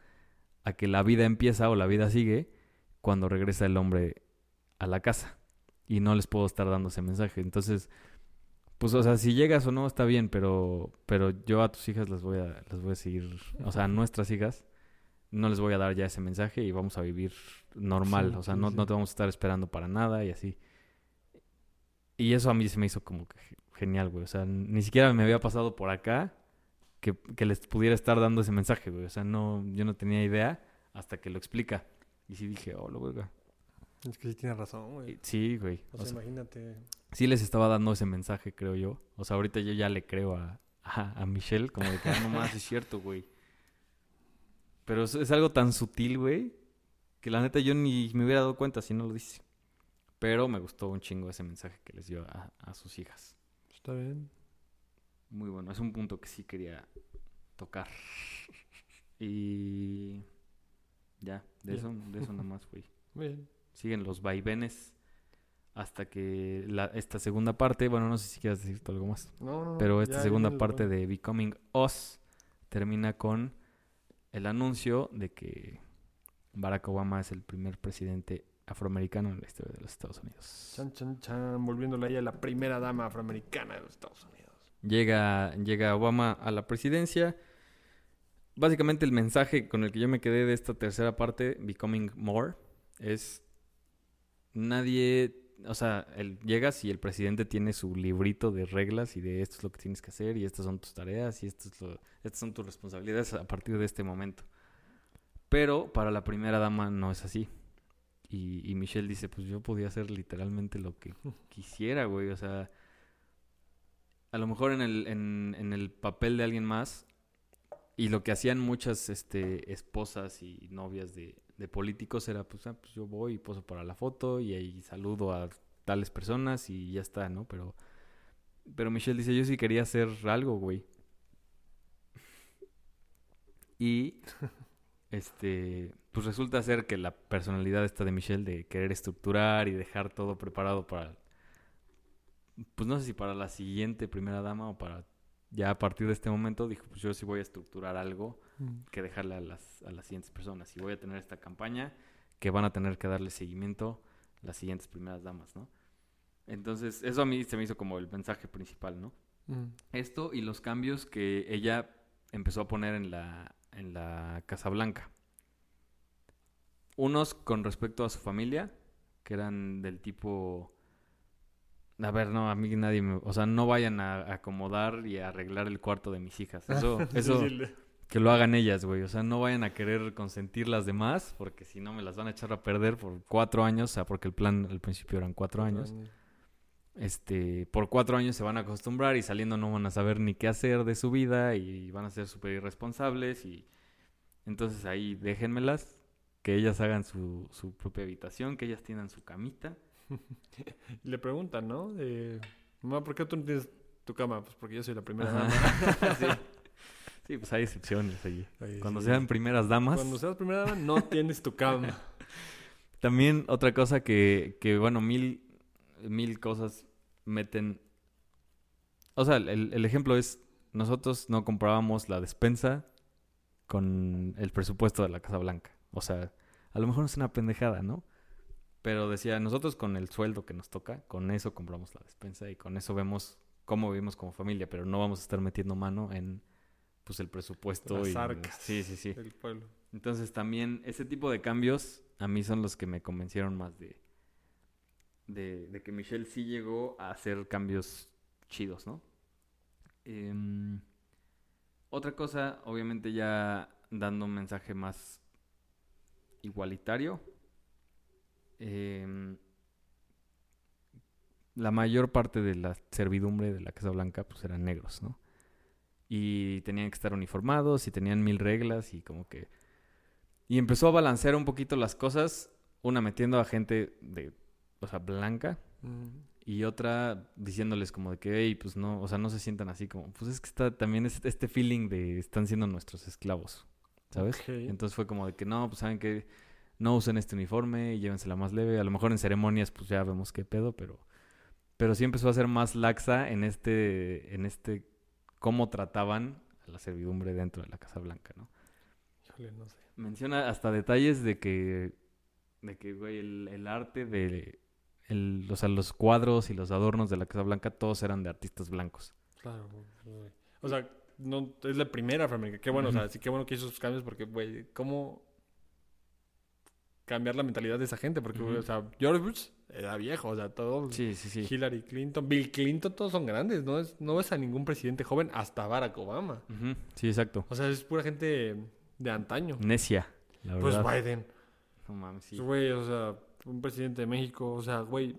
a que la vida empieza o la vida sigue cuando regresa el hombre a la casa y no les puedo estar dando ese mensaje. Entonces, pues, o sea, si llegas o no está bien, pero, pero yo a tus hijas las voy a, las voy a seguir, o sea, a nuestras hijas no les voy a dar ya ese mensaje y vamos a vivir normal, Sí, o sea, sí, no, sí. no te vamos a estar esperando para nada y así. Y eso a mí se me hizo como que ge- genial, güey. O sea, ni siquiera me había pasado por acá que, que les pudiera estar dando ese mensaje, güey. O sea, no, yo no tenía idea hasta que lo explica. Y sí dije, oh, lo verga. Es que sí tienes razón, güey. Sí, güey. O O sea, imagínate. sí les estaba dando ese mensaje, creo yo. O sea, ahorita yo ya le creo a, a, a Michelle, como de que, ah, no más, es cierto, güey. Pero es, es algo tan sutil, güey, que la neta yo ni me hubiera dado cuenta si no lo dice. Pero me gustó un chingo ese mensaje que les dio a, a sus hijas. Está bien. Muy bueno, es un punto que sí quería tocar. Y ya, de Ya. eso, de eso nomás fui. Bien. Siguen los vaivenes hasta que la, esta segunda parte, bueno, no sé si quieras decir algo más, No, no, pero esta ya segunda parte de Becoming Us termina con el anuncio de que Barack Obama es el primer presidente afroamericano en la historia de los Estados Unidos. Chan, chan, chan, volviéndola ella la primera dama afroamericana de los Estados Unidos. Llega, llega Obama a la presidencia. Básicamente el mensaje con el que yo me quedé de esta tercera parte, Becoming More, es nadie, o sea, el, llegas y el presidente tiene su librito de reglas y de esto es lo que tienes que hacer y estas son tus tareas y esto es lo- estas son tus responsabilidades a partir de este momento. Pero para la primera dama no es así. Y, y Michelle dice, pues yo podía hacer literalmente lo que quisiera, güey. O sea, a lo mejor en el, en, en el papel de alguien más y lo que hacían muchas este, esposas y novias de, de políticos era, pues, ah, pues yo voy y poso para la foto y ahí saludo a tales personas y ya está, ¿no? Pero, pero Michelle dice, yo sí quería hacer algo, güey. Y, este, pues resulta ser que la personalidad esta de Michelle de querer estructurar y dejar todo preparado para, pues no sé si para la siguiente primera dama o para ya a partir de este momento, dijo, pues yo sí voy a estructurar algo que dejarle a las, a las siguientes personas. Y voy a tener esta campaña que van a tener que darle seguimiento las siguientes primeras damas, ¿no? Entonces, eso a mí se me hizo como el mensaje principal, ¿no? Mm. Esto y los cambios que ella empezó a poner en la, en la Casa Blanca. Unos con respecto a su familia, que eran del tipo... A ver, no, a mí nadie me... O sea, no vayan a acomodar y a arreglar el cuarto de mis hijas. Eso, eso, que lo hagan ellas, güey. O sea, no vayan a querer consentir las demás, porque si no me las van a echar a perder por cuatro años, o sea, porque el plan al principio eran cuatro años. Este, por cuatro años se van a acostumbrar y saliendo no van a saber ni qué hacer de su vida y van a ser súper irresponsables y entonces ahí déjenmelas, que ellas hagan su, su propia habitación, que ellas tengan su camita. Le preguntan, ¿no? Mamá, ¿por qué tú no tienes tu cama? Pues porque yo soy la primera dama. sí. Sí, pues hay excepciones allí. Ahí Cuando sí. sean primeras damas. Cuando seas primera dama, no tienes tu cama. También otra cosa que, que bueno, mil, mil cosas meten. O sea, el, el ejemplo es, nosotros no comprábamos la despensa con el presupuesto de la Casa Blanca. O sea, a lo mejor es una pendejada, ¿no? Pero decía, nosotros con el sueldo que nos toca, con eso compramos la despensa y con eso vemos cómo vivimos como familia, pero no vamos a estar metiendo mano en pues el presupuesto Las y arcas. sí, sí, sí. del pueblo. Entonces también ese tipo de cambios a mí son los que me convencieron más de, de, de que Michelle sí llegó a hacer cambios chidos, ¿no? Em, otra cosa, obviamente ya dando un mensaje más igualitario. em, la mayor parte de la servidumbre de la Casa Blanca pues eran negros, ¿no? Y tenían que estar uniformados y tenían mil reglas y como que... Y empezó a balancear un poquito las cosas, una metiendo a gente de, o sea, blanca Mm. y otra diciéndoles como de que, hey, pues no, o sea, no se sientan así como, pues es que está también es- este feeling de están siendo nuestros esclavos, ¿sabes? Entonces fue como de que no, pues saben que no usen este uniforme y llévensela más leve. A lo mejor en ceremonias pues ya vemos qué pedo, pero pero sí empezó a ser más laxa en este en este cómo trataban a la servidumbre dentro de la Casa Blanca, ¿no? Híjole, no sé. Menciona hasta detalles de que de que güey, el, el arte de el, o sea, los cuadros y los adornos de la Casa Blanca todos eran de artistas blancos. Claro, güey. O sea, no, es la primera afroamericana. Qué bueno, o sea, sí, qué bueno que hizo sus cambios porque, güey, ¿cómo cambiar la mentalidad de esa gente? Porque, güey, o sea, George Bush era viejo, o sea, todos, Sí, sí, sí. Hillary Clinton, Bill Clinton, todos son grandes, ¿no? Es, no ves a ningún presidente joven hasta Barack Obama. Sí, exacto. O sea, es pura gente de antaño. Necia, la Pues verdad. Biden. No mames, sí. Güey, o sea, un presidente de México, o sea, güey,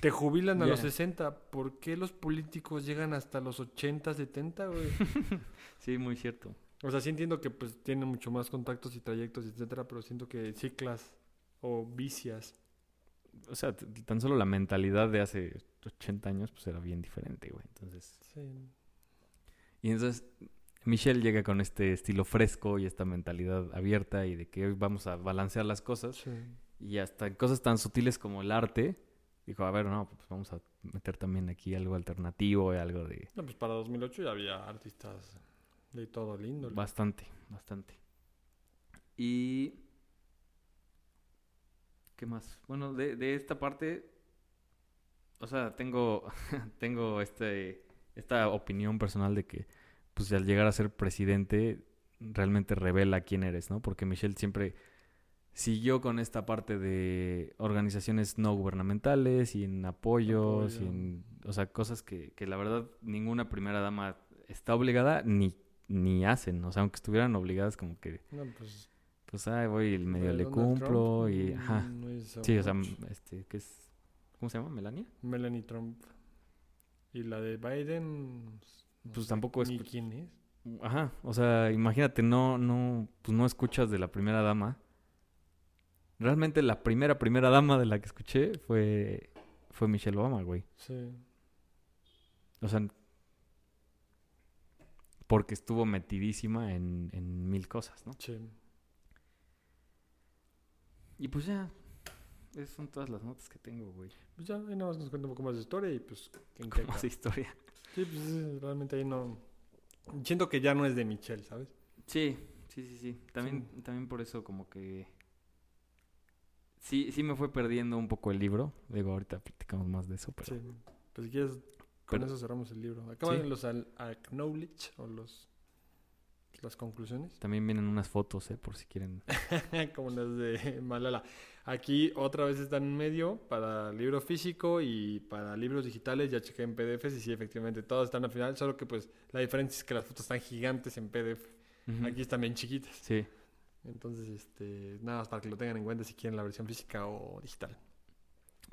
te jubilan a los 60. ¿Por qué los políticos llegan hasta los 80, 70, güey? Sí, muy cierto. O sea, sí entiendo que pues tienen mucho más contactos y trayectos, etcétera, pero siento que ciclas o vicias. O sea, tan solo la mentalidad de hace 80 años pues era bien diferente, güey. Entonces, Sí. y entonces Michelle llega con este estilo fresco y esta mentalidad abierta y de que hoy vamos a balancear las cosas sí. y hasta cosas tan sutiles como el arte. Dijo, a ver, no, pues vamos a meter también aquí algo alternativo y algo de No, pues para 2008 ya había artistas de todo lindo. Bastante, bastante. Y... ¿Qué más? Bueno, de, de esta parte, o sea, tengo, tengo este, esta opinión personal de que, pues al llegar a ser presidente, realmente revela quién eres, ¿no? Porque Michelle siempre siguió con esta parte de organizaciones no gubernamentales y en apoyos y Apoyo. en, o sea, cosas que, que la verdad ninguna primera dama está obligada ni, ni hacen, o sea, aunque estuvieran obligadas como que, No, pues, pues, ay, voy y medio le cumplo Trump, y, ajá, no sí, o sea, este, que es, ¿cómo se llama? ¿Melania? Melanie Trump. Y la de Biden. no Pues sé tampoco escu- quién es. Ajá, o sea, imagínate, no, no, pues no escuchas de la primera dama. Realmente la primera, primera dama de la que escuché fue, fue Michelle Obama, güey. Sí. O sea, porque estuvo metidísima en, en mil cosas, ¿no? Sí. Y pues ya, esas son todas las notas que tengo, güey. Pues ya, ahí nada más nos cuenta un poco más de historia y pues. acaba. esa historia. Sí, pues realmente ahí no. Siento que ya no es de Michelle, ¿sabes? Sí, sí, sí, sí. También, también por eso como que... Sí, sí me fue perdiendo un poco el libro. Digo, ahorita platicamos más de eso, pero... Sí. Pues si quieres, con Pero- eso cerramos el libro. Acaban Sí. los al- acknowledge o los. Las conclusiones. También vienen unas fotos, ¿eh? Por si quieren... Como las de Malala. Aquí otra vez está en medio para libro físico y para libros digitales. Ya chequé en PDFs y sí, efectivamente, todos están al final. Solo que pues la diferencia es que las fotos están gigantes en PDF. Aquí están bien chiquitas. Sí. Entonces, este, nada más para que lo tengan en cuenta si quieren la versión física o digital.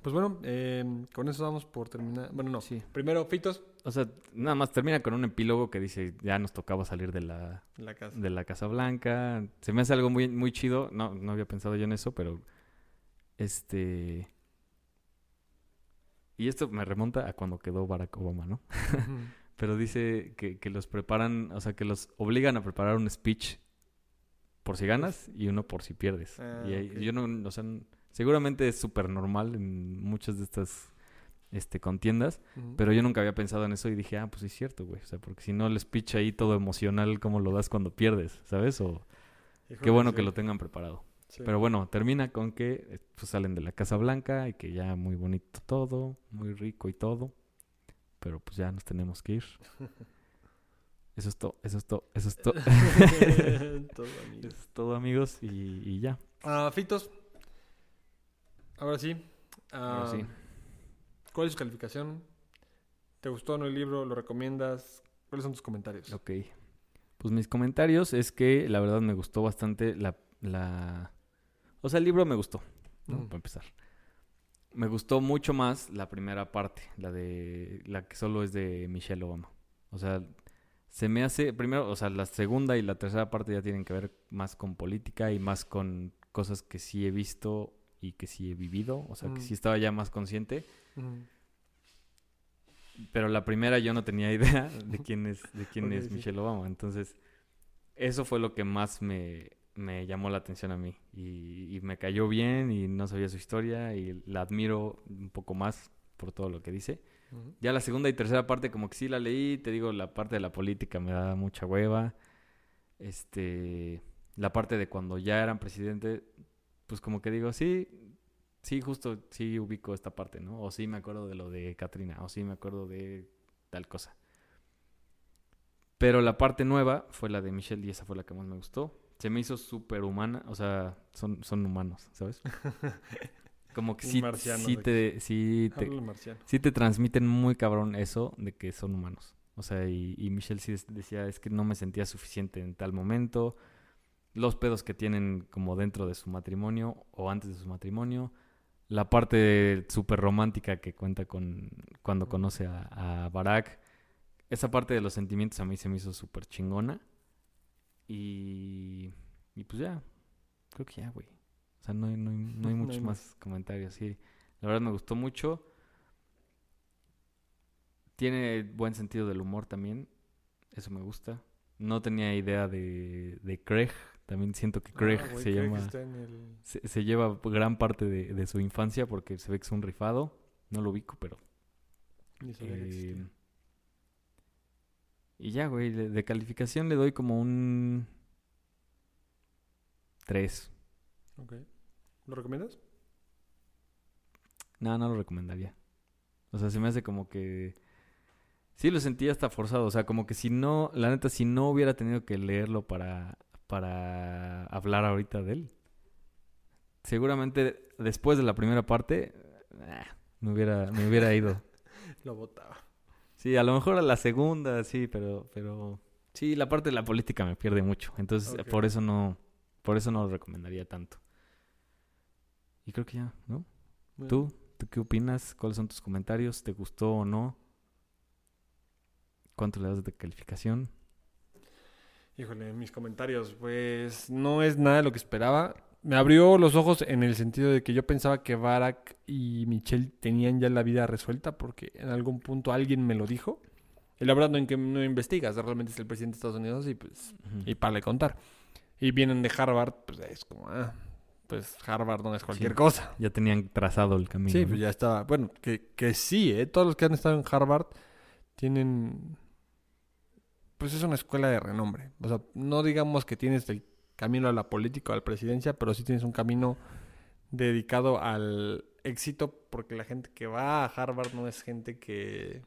Pues bueno, eh, con eso vamos por terminar. Bueno, no. Sí. Primero, Fitos, O sea, nada más termina con un epílogo que dice, ya nos tocaba salir de la, casa. de la Casa Blanca. Se me hace algo muy, muy chido. No, no había pensado yo en eso, pero... Este... Y esto me remonta a cuando quedó Barack Obama, ¿no? Pero dice que, que los preparan, o sea, que los obligan a preparar un speech por si ganas y uno por si pierdes. Ah, y ahí- yo no, o sea, seguramente es súper normal en muchas de estas este, contiendas, pero yo nunca había pensado en eso y dije, ah, pues sí es cierto, güey. O sea, porque si no el speech ahí todo emocional, ¿cómo lo das cuando pierdes? ¿Sabes? O qué bueno sí. que lo tengan preparado. Sí. Pero bueno, termina con que eh, pues, salen de la Casa Blanca y que ya muy bonito todo, muy rico y todo. Pero pues ya nos tenemos que ir. Eso es todo, eso es todo, eso es todo. Todo, amigo. Eso es todo, amigos, y, y ya. Ah, Fitos. Ahora sí. Ahora Ah, sí. ¿Cuál es su calificación? ¿Te gustó o no el libro? ¿Lo recomiendas? ¿Cuáles son tus comentarios? Ok. Pues mis comentarios es que la verdad me gustó bastante la... la... O sea, el libro me gustó, ¿no? Mm. Para empezar. Me gustó mucho más la primera parte, la de... La que solo es de Michelle Obama. O sea, se me hace... Primero, o sea, la segunda y la tercera parte ya tienen que ver más con política y más con cosas que sí he visto y que sí he vivido. O sea, que Mm. sí estaba ya más consciente. Ujú. Pero la primera yo no tenía idea de quién es, de quién es sí. Michelle Obama. Entonces, eso fue lo que más me, me llamó la atención a mí. Y, y me cayó bien y no sabía su historia y la admiro un poco más por todo lo que dice. Ya la segunda y tercera parte como que sí la leí, te digo, la parte de la política me da mucha hueva. Este, la parte de cuando ya eran presidente, pues como que digo, sí, sí, justo, sí ubico esta parte, ¿no? O sí me acuerdo de lo de Katrina, o sí me acuerdo de tal cosa. Pero la parte nueva fue la de Michelle y esa fue la que más me gustó. Se me hizo súper humana, o sea, son, son humanos, ¿sabes? Como que sí, sí te, sí te, sí te transmiten muy cabrón eso de que son humanos. O sea, y, y Michelle sí decía, es que no me sentía suficiente en tal momento. Los pedos que tienen como dentro de su matrimonio o antes de su matrimonio. La parte súper romántica que cuenta con cuando conoce a, a Barack. Esa parte de los sentimientos a mí se me hizo súper chingona. Y, y pues ya, creo que ya, güey. O sea, no hay, no hay, no hay muchos más comentarios, sí. La verdad me gustó mucho. Tiene buen sentido del humor también. Eso me gusta. No tenía idea de, de Craig. También siento que Craig Ah, güey, se Craig llama... el- Se, se lleva gran parte de, de su infancia porque se ve que es un rifado. No lo ubico, pero... eh, y ya, güey. De, de calificación le doy como un... 3. Ok. ¿Lo recomiendas? No, no lo recomendaría. O sea, se me hace como que... Sí lo sentí hasta forzado. O sea, como que si no... La neta, si no hubiera tenido que leerlo para, para hablar ahorita de él. Seguramente después de la primera parte... eh, me hubiera, me hubiera ido. Lo votaba. Sí, a lo mejor a la segunda, sí, pero... pero sí, la parte de la política me pierde mucho. Entonces, por eso no... Por eso no lo recomendaría tanto. Y creo que ya, ¿no? Bueno, ¿Tú? ¿Tú qué opinas? ¿Cuáles son tus comentarios? ¿Te gustó o no? ¿Cuánto le das de calificación? Híjole, mis comentarios, pues no es nada de lo que esperaba. Me abrió los ojos en el sentido de que yo pensaba que Barack y Michelle tenían ya la vida resuelta porque en algún punto alguien me lo dijo. Y la verdad no, en que no investigas, realmente es el presidente de Estados Unidos y pues y para le contar. Y vienen de Harvard, pues es como, ah, pues Harvard no es cualquier Sí. cosa. Ya tenían trazado el camino. Sí, ¿no? pues ya estaba. Bueno, que, que sí, ¿eh? Todos los que han estado en Harvard tienen. Pues es una escuela de renombre. O sea, no digamos que tienes el camino a la política o a la presidencia, pero sí tienes un camino dedicado al éxito, porque la gente que va a Harvard no es gente que,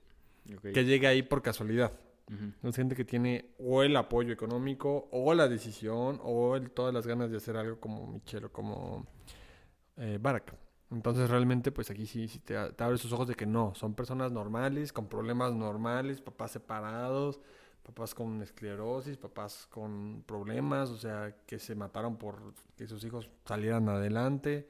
Ok. que llega ahí por casualidad. Ujú. Es gente que tiene o el apoyo económico, o la decisión, o el- todas las ganas de hacer algo como Michelle o como eh, Barack. Entonces realmente pues aquí sí, sí te abres sus ojos de que no, son personas normales, con problemas normales, papás separados, papás con esclerosis, papás con problemas, o sea, que se mataron por que sus hijos salieran adelante.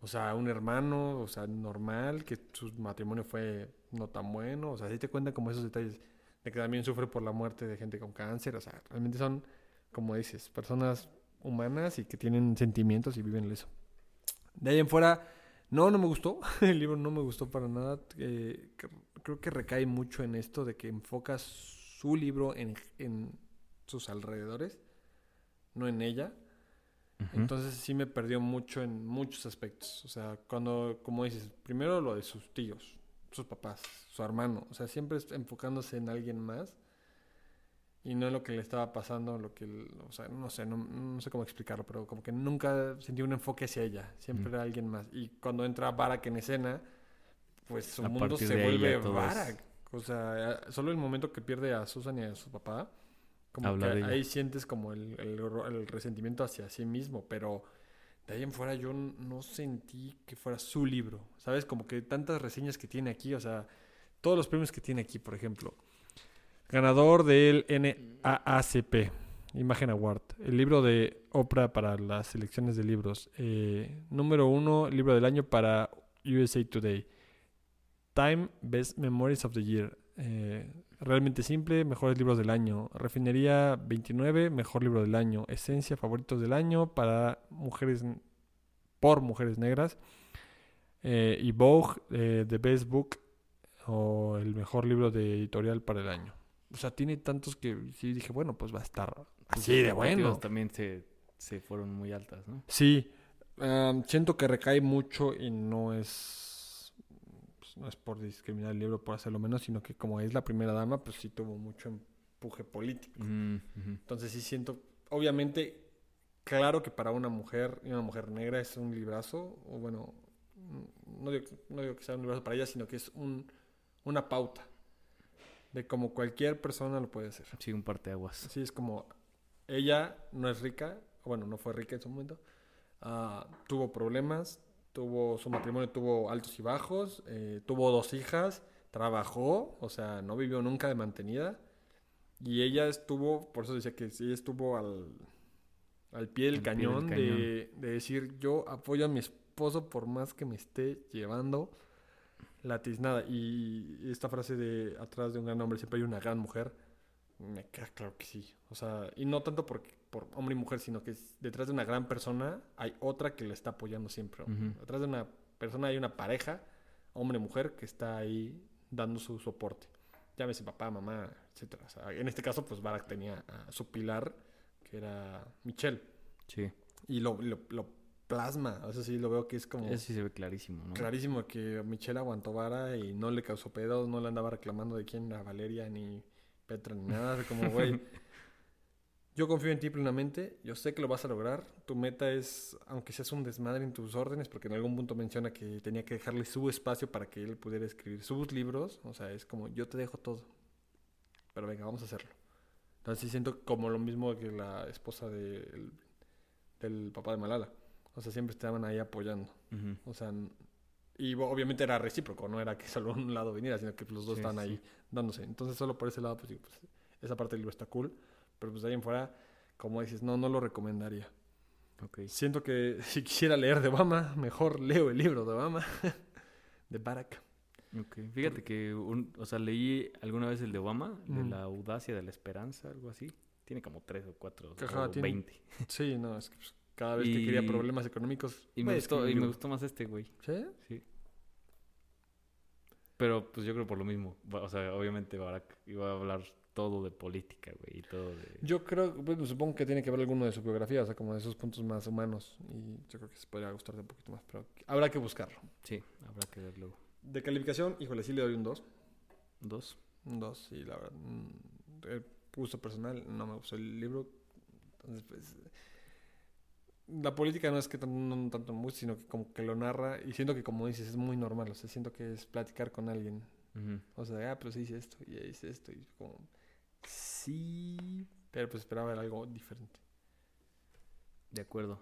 O sea, un hermano, o sea, normal, que su matrimonio fue no tan bueno, o sea, sí te cuentan como esos detalles de que también sufre por la muerte de gente con cáncer, o sea, realmente son, como dices, personas humanas y que tienen sentimientos y viven eso. De ahí en fuera, no, no me gustó, el libro no me gustó para nada, eh, cr- creo que recae mucho en esto de que enfocas su libro en, en sus alrededores, no en ella. Entonces sí me perdió mucho en muchos aspectos. O sea, cuando, como dices, primero lo de sus tíos, sus papás, su hermano. O sea, siempre enfocándose en alguien más y no en lo que le estaba pasando, lo que, o sea, no sé, no, no sé cómo explicarlo, pero como que nunca sentí un enfoque hacia ella. Siempre Mm. era alguien más. Y cuando entra Barack en escena, pues su A mundo se vuelve es- Barack. O sea, solo el momento que pierde a Susan y a su papá, como Habla que ahí sientes como el, el, ro- el resentimiento hacia sí mismo, pero de ahí en fuera yo no sentí que fuera su libro, ¿sabes? Como que tantas reseñas que tiene aquí, o sea, todos los premios que tiene aquí, por ejemplo. Ganador del NAACP, Imagen Award, el libro de Oprah para las selecciones de libros. Eh, número uno, libro del año para USA Today. Time Best Memories of the Year. Eh, realmente simple, mejores libros del año. Refinería 29, mejor libro del año. Esencia, favoritos del año para mujeres por mujeres negras. Eh, y Vogue, eh, The Best Book o el mejor libro de editorial para el año. O sea, tiene tantos que sí dije, bueno, pues va a estar Tus así de bueno. También se, se fueron muy altas, ¿no? Sí, am, siento que recae mucho y no es pues, no es por discriminar el libro por hacerlo menos, sino que como es la primera dama, pues sí tuvo mucho empuje político. Mm. Entonces sí siento, obviamente, claro que para una mujer y una mujer negra es un librazo, o bueno, mm, no digo, no digo que sea un librazo para ella, sino que es un, una pauta de como cualquier persona lo puede hacer. Sí, un parteaguas. Así es como ella no es rica, bueno, no fue rica en su momento, ah, tuvo problemas, tuvo su matrimonio tuvo altos y bajos, eh, tuvo dos hijas, trabajó, o sea, no vivió nunca de mantenida, y ella estuvo, por eso decía que sí estuvo al, al pie del Al pie del cañón. De, de decir yo apoyo a mi esposo por más que me esté llevando la tiznada. Y esta frase de atrás de un gran hombre siempre hay una gran mujer, Me queda claro que sí. O sea, y no tanto por, por hombre y mujer, sino que es- detrás de una gran persona hay otra que la está apoyando siempre. Ujú. Detrás de una persona hay una pareja, hombre y mujer, que está ahí dando su soporte. Llámese papá, mamá, etcétera. O sea, en este caso, pues Barack tenía a su pilar, que era Michelle. Sí. Y lo, lo, lo plasma. Eso sí, lo veo que es como Eso sí se ve clarísimo, ¿no? clarísimo que Michelle aguantó vara y no le causó pedos, no le andaba reclamando de quién era Valeria ni Petra ni nada. Como, güey, yo confío en ti plenamente, yo sé que lo vas a lograr. Tu meta es, aunque seas un desmadre en tus órdenes, porque en algún punto menciona que tenía que dejarle su espacio para que él pudiera escribir sus libros. O sea, es como, yo te dejo todo. Pero venga, vamos a hacerlo. Entonces siento como lo mismo que la esposa de- del papá de Malala. O sea, siempre estaban ahí apoyando. Ujú. O sea, y obviamente era recíproco, no era que solo un lado viniera, sino que los dos Sí, estaban sí. ahí dándose. Entonces, solo por ese lado, pues, pues, esa parte del libro está cool. Pero pues de ahí en fuera, como dices, no, no lo recomendaría. Ok. Siento que si quisiera leer de Obama, mejor leo el libro de Obama, de Barack. Ok. Fíjate que, un- o sea, leí alguna vez el de Obama, de Mm. la audacia de la esperanza, algo así. Tiene como tres o cuatro Ajá, o tiene- veinte. Sí, no, es que pues, cada vez que quería problemas económicos... Y me, gustó, y me gustó más este, güey. ¿Sí? Sí. Pero pues yo creo por lo mismo. O sea, obviamente Barack iba a hablar todo de política, güey, y todo de... Yo creo, bueno, supongo que tiene que ver alguno de su biografía, o sea, como de esos puntos más humanos. Y yo creo que se podría gustarte un poquito más, pero habrá que buscarlo. Sí, habrá que ver luego. De calificación, híjole, sí le doy un 2. Dos. Un 2, sí, la verdad. mm, De gusto personal, no me gustó el libro. Entonces, pues. La política no es que no tanto me guste, sino que como que lo narra. Y siento que, como dices, es muy normal. O sea, siento que es platicar con alguien. O sea, ah, pero se dice esto y dice esto. Y como. Sí. Pero pues esperaba ver algo diferente. De acuerdo.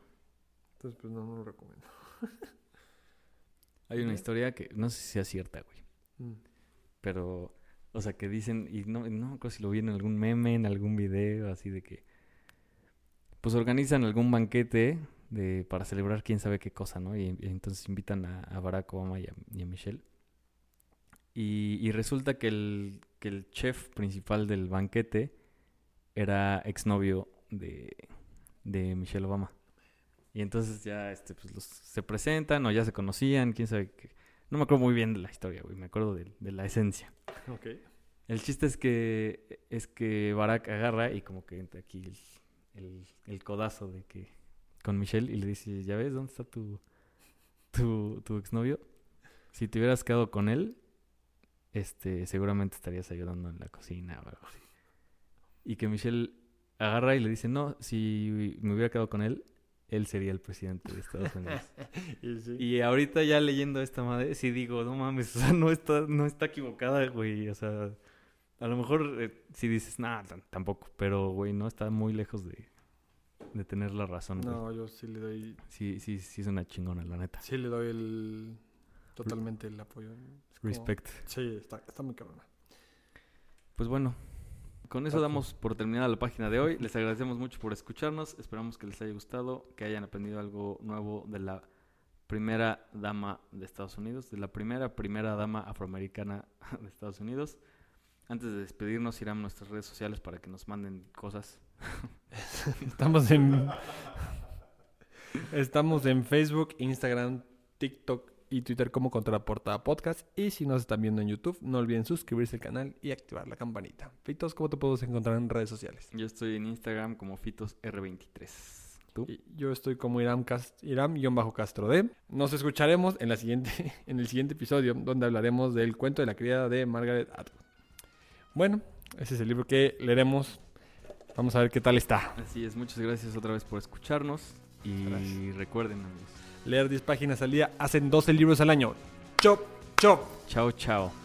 Entonces, pues no, no lo recomiendo. Hay una historia que no sé si sea cierta, güey. Mm. Pero, o sea, que dicen, y no, no acuerdo si lo vi en algún meme, en algún video, así de que, pues organizan algún banquete de, para celebrar quién sabe qué cosa, ¿no? Y, y entonces invitan a, a Barack Obama y a, y a Michelle. Y, y resulta que el, que el chef principal del banquete era exnovio de, de Michelle Obama. Y entonces ya este, pues, los, se presentan o ya se conocían, quién sabe qué. No me acuerdo muy bien de la historia, güey, me acuerdo de, de la esencia. El chiste es que es que Barack agarra y como que entra aquí el, el, el codazo de que con Michelle y le dice, ¿ya ves dónde está tu, tu, tu exnovio? Si te hubieras quedado con él, este, seguramente estarías ayudando en la cocina o algo así. Y que Michelle agarra y le dice, no, si me hubiera quedado con él, él sería el presidente de Estados Unidos. Y sí. Y ahorita ya leyendo esta madre, sí digo, no mames, o sea, no está, no está equivocada, güey. O sea, a lo mejor eh, si dices, nada, tampoco, pero, güey, no está muy lejos de, de tener la razón. güey. No, yo sí le doy. Sí, sí, sí es una chingona, la neta. Sí le doy el. Totalmente el apoyo. Es como- Respect. Sí, está, está muy cabrona. Pues bueno, con eso damos por terminada la página de hoy. Les agradecemos mucho por escucharnos. Esperamos que les haya gustado, que hayan aprendido algo nuevo de la primera dama de Estados Unidos, de la primera primera dama afroamericana de Estados Unidos. Antes de despedirnos, irán a nuestras redes sociales para que nos manden cosas. Estamos en. Estamos en Facebook, Instagram, TikTok y Twitter como Contraportada Podcast. Y si nos están viendo en YouTube, no olviden suscribirse al canal y activar la campanita. Fitos, ¿cómo te podemos encontrar en redes sociales? Yo estoy en Instagram como FitosR23. ¿Tú? Y Yo estoy como Iram, Cast- Iram-Castro D. Nos escucharemos en, la siguiente, en el siguiente episodio, donde hablaremos del cuento de la criada de Margaret Atwood. Bueno, ese es el libro que leeremos. Vamos a ver qué tal está. Así es, muchas gracias otra vez por escucharnos. Y Gracias. recuerden, amigos. Leer 10 páginas al día hacen 12 libros al año. ¡Chop! ¡Chop! Chao, chao.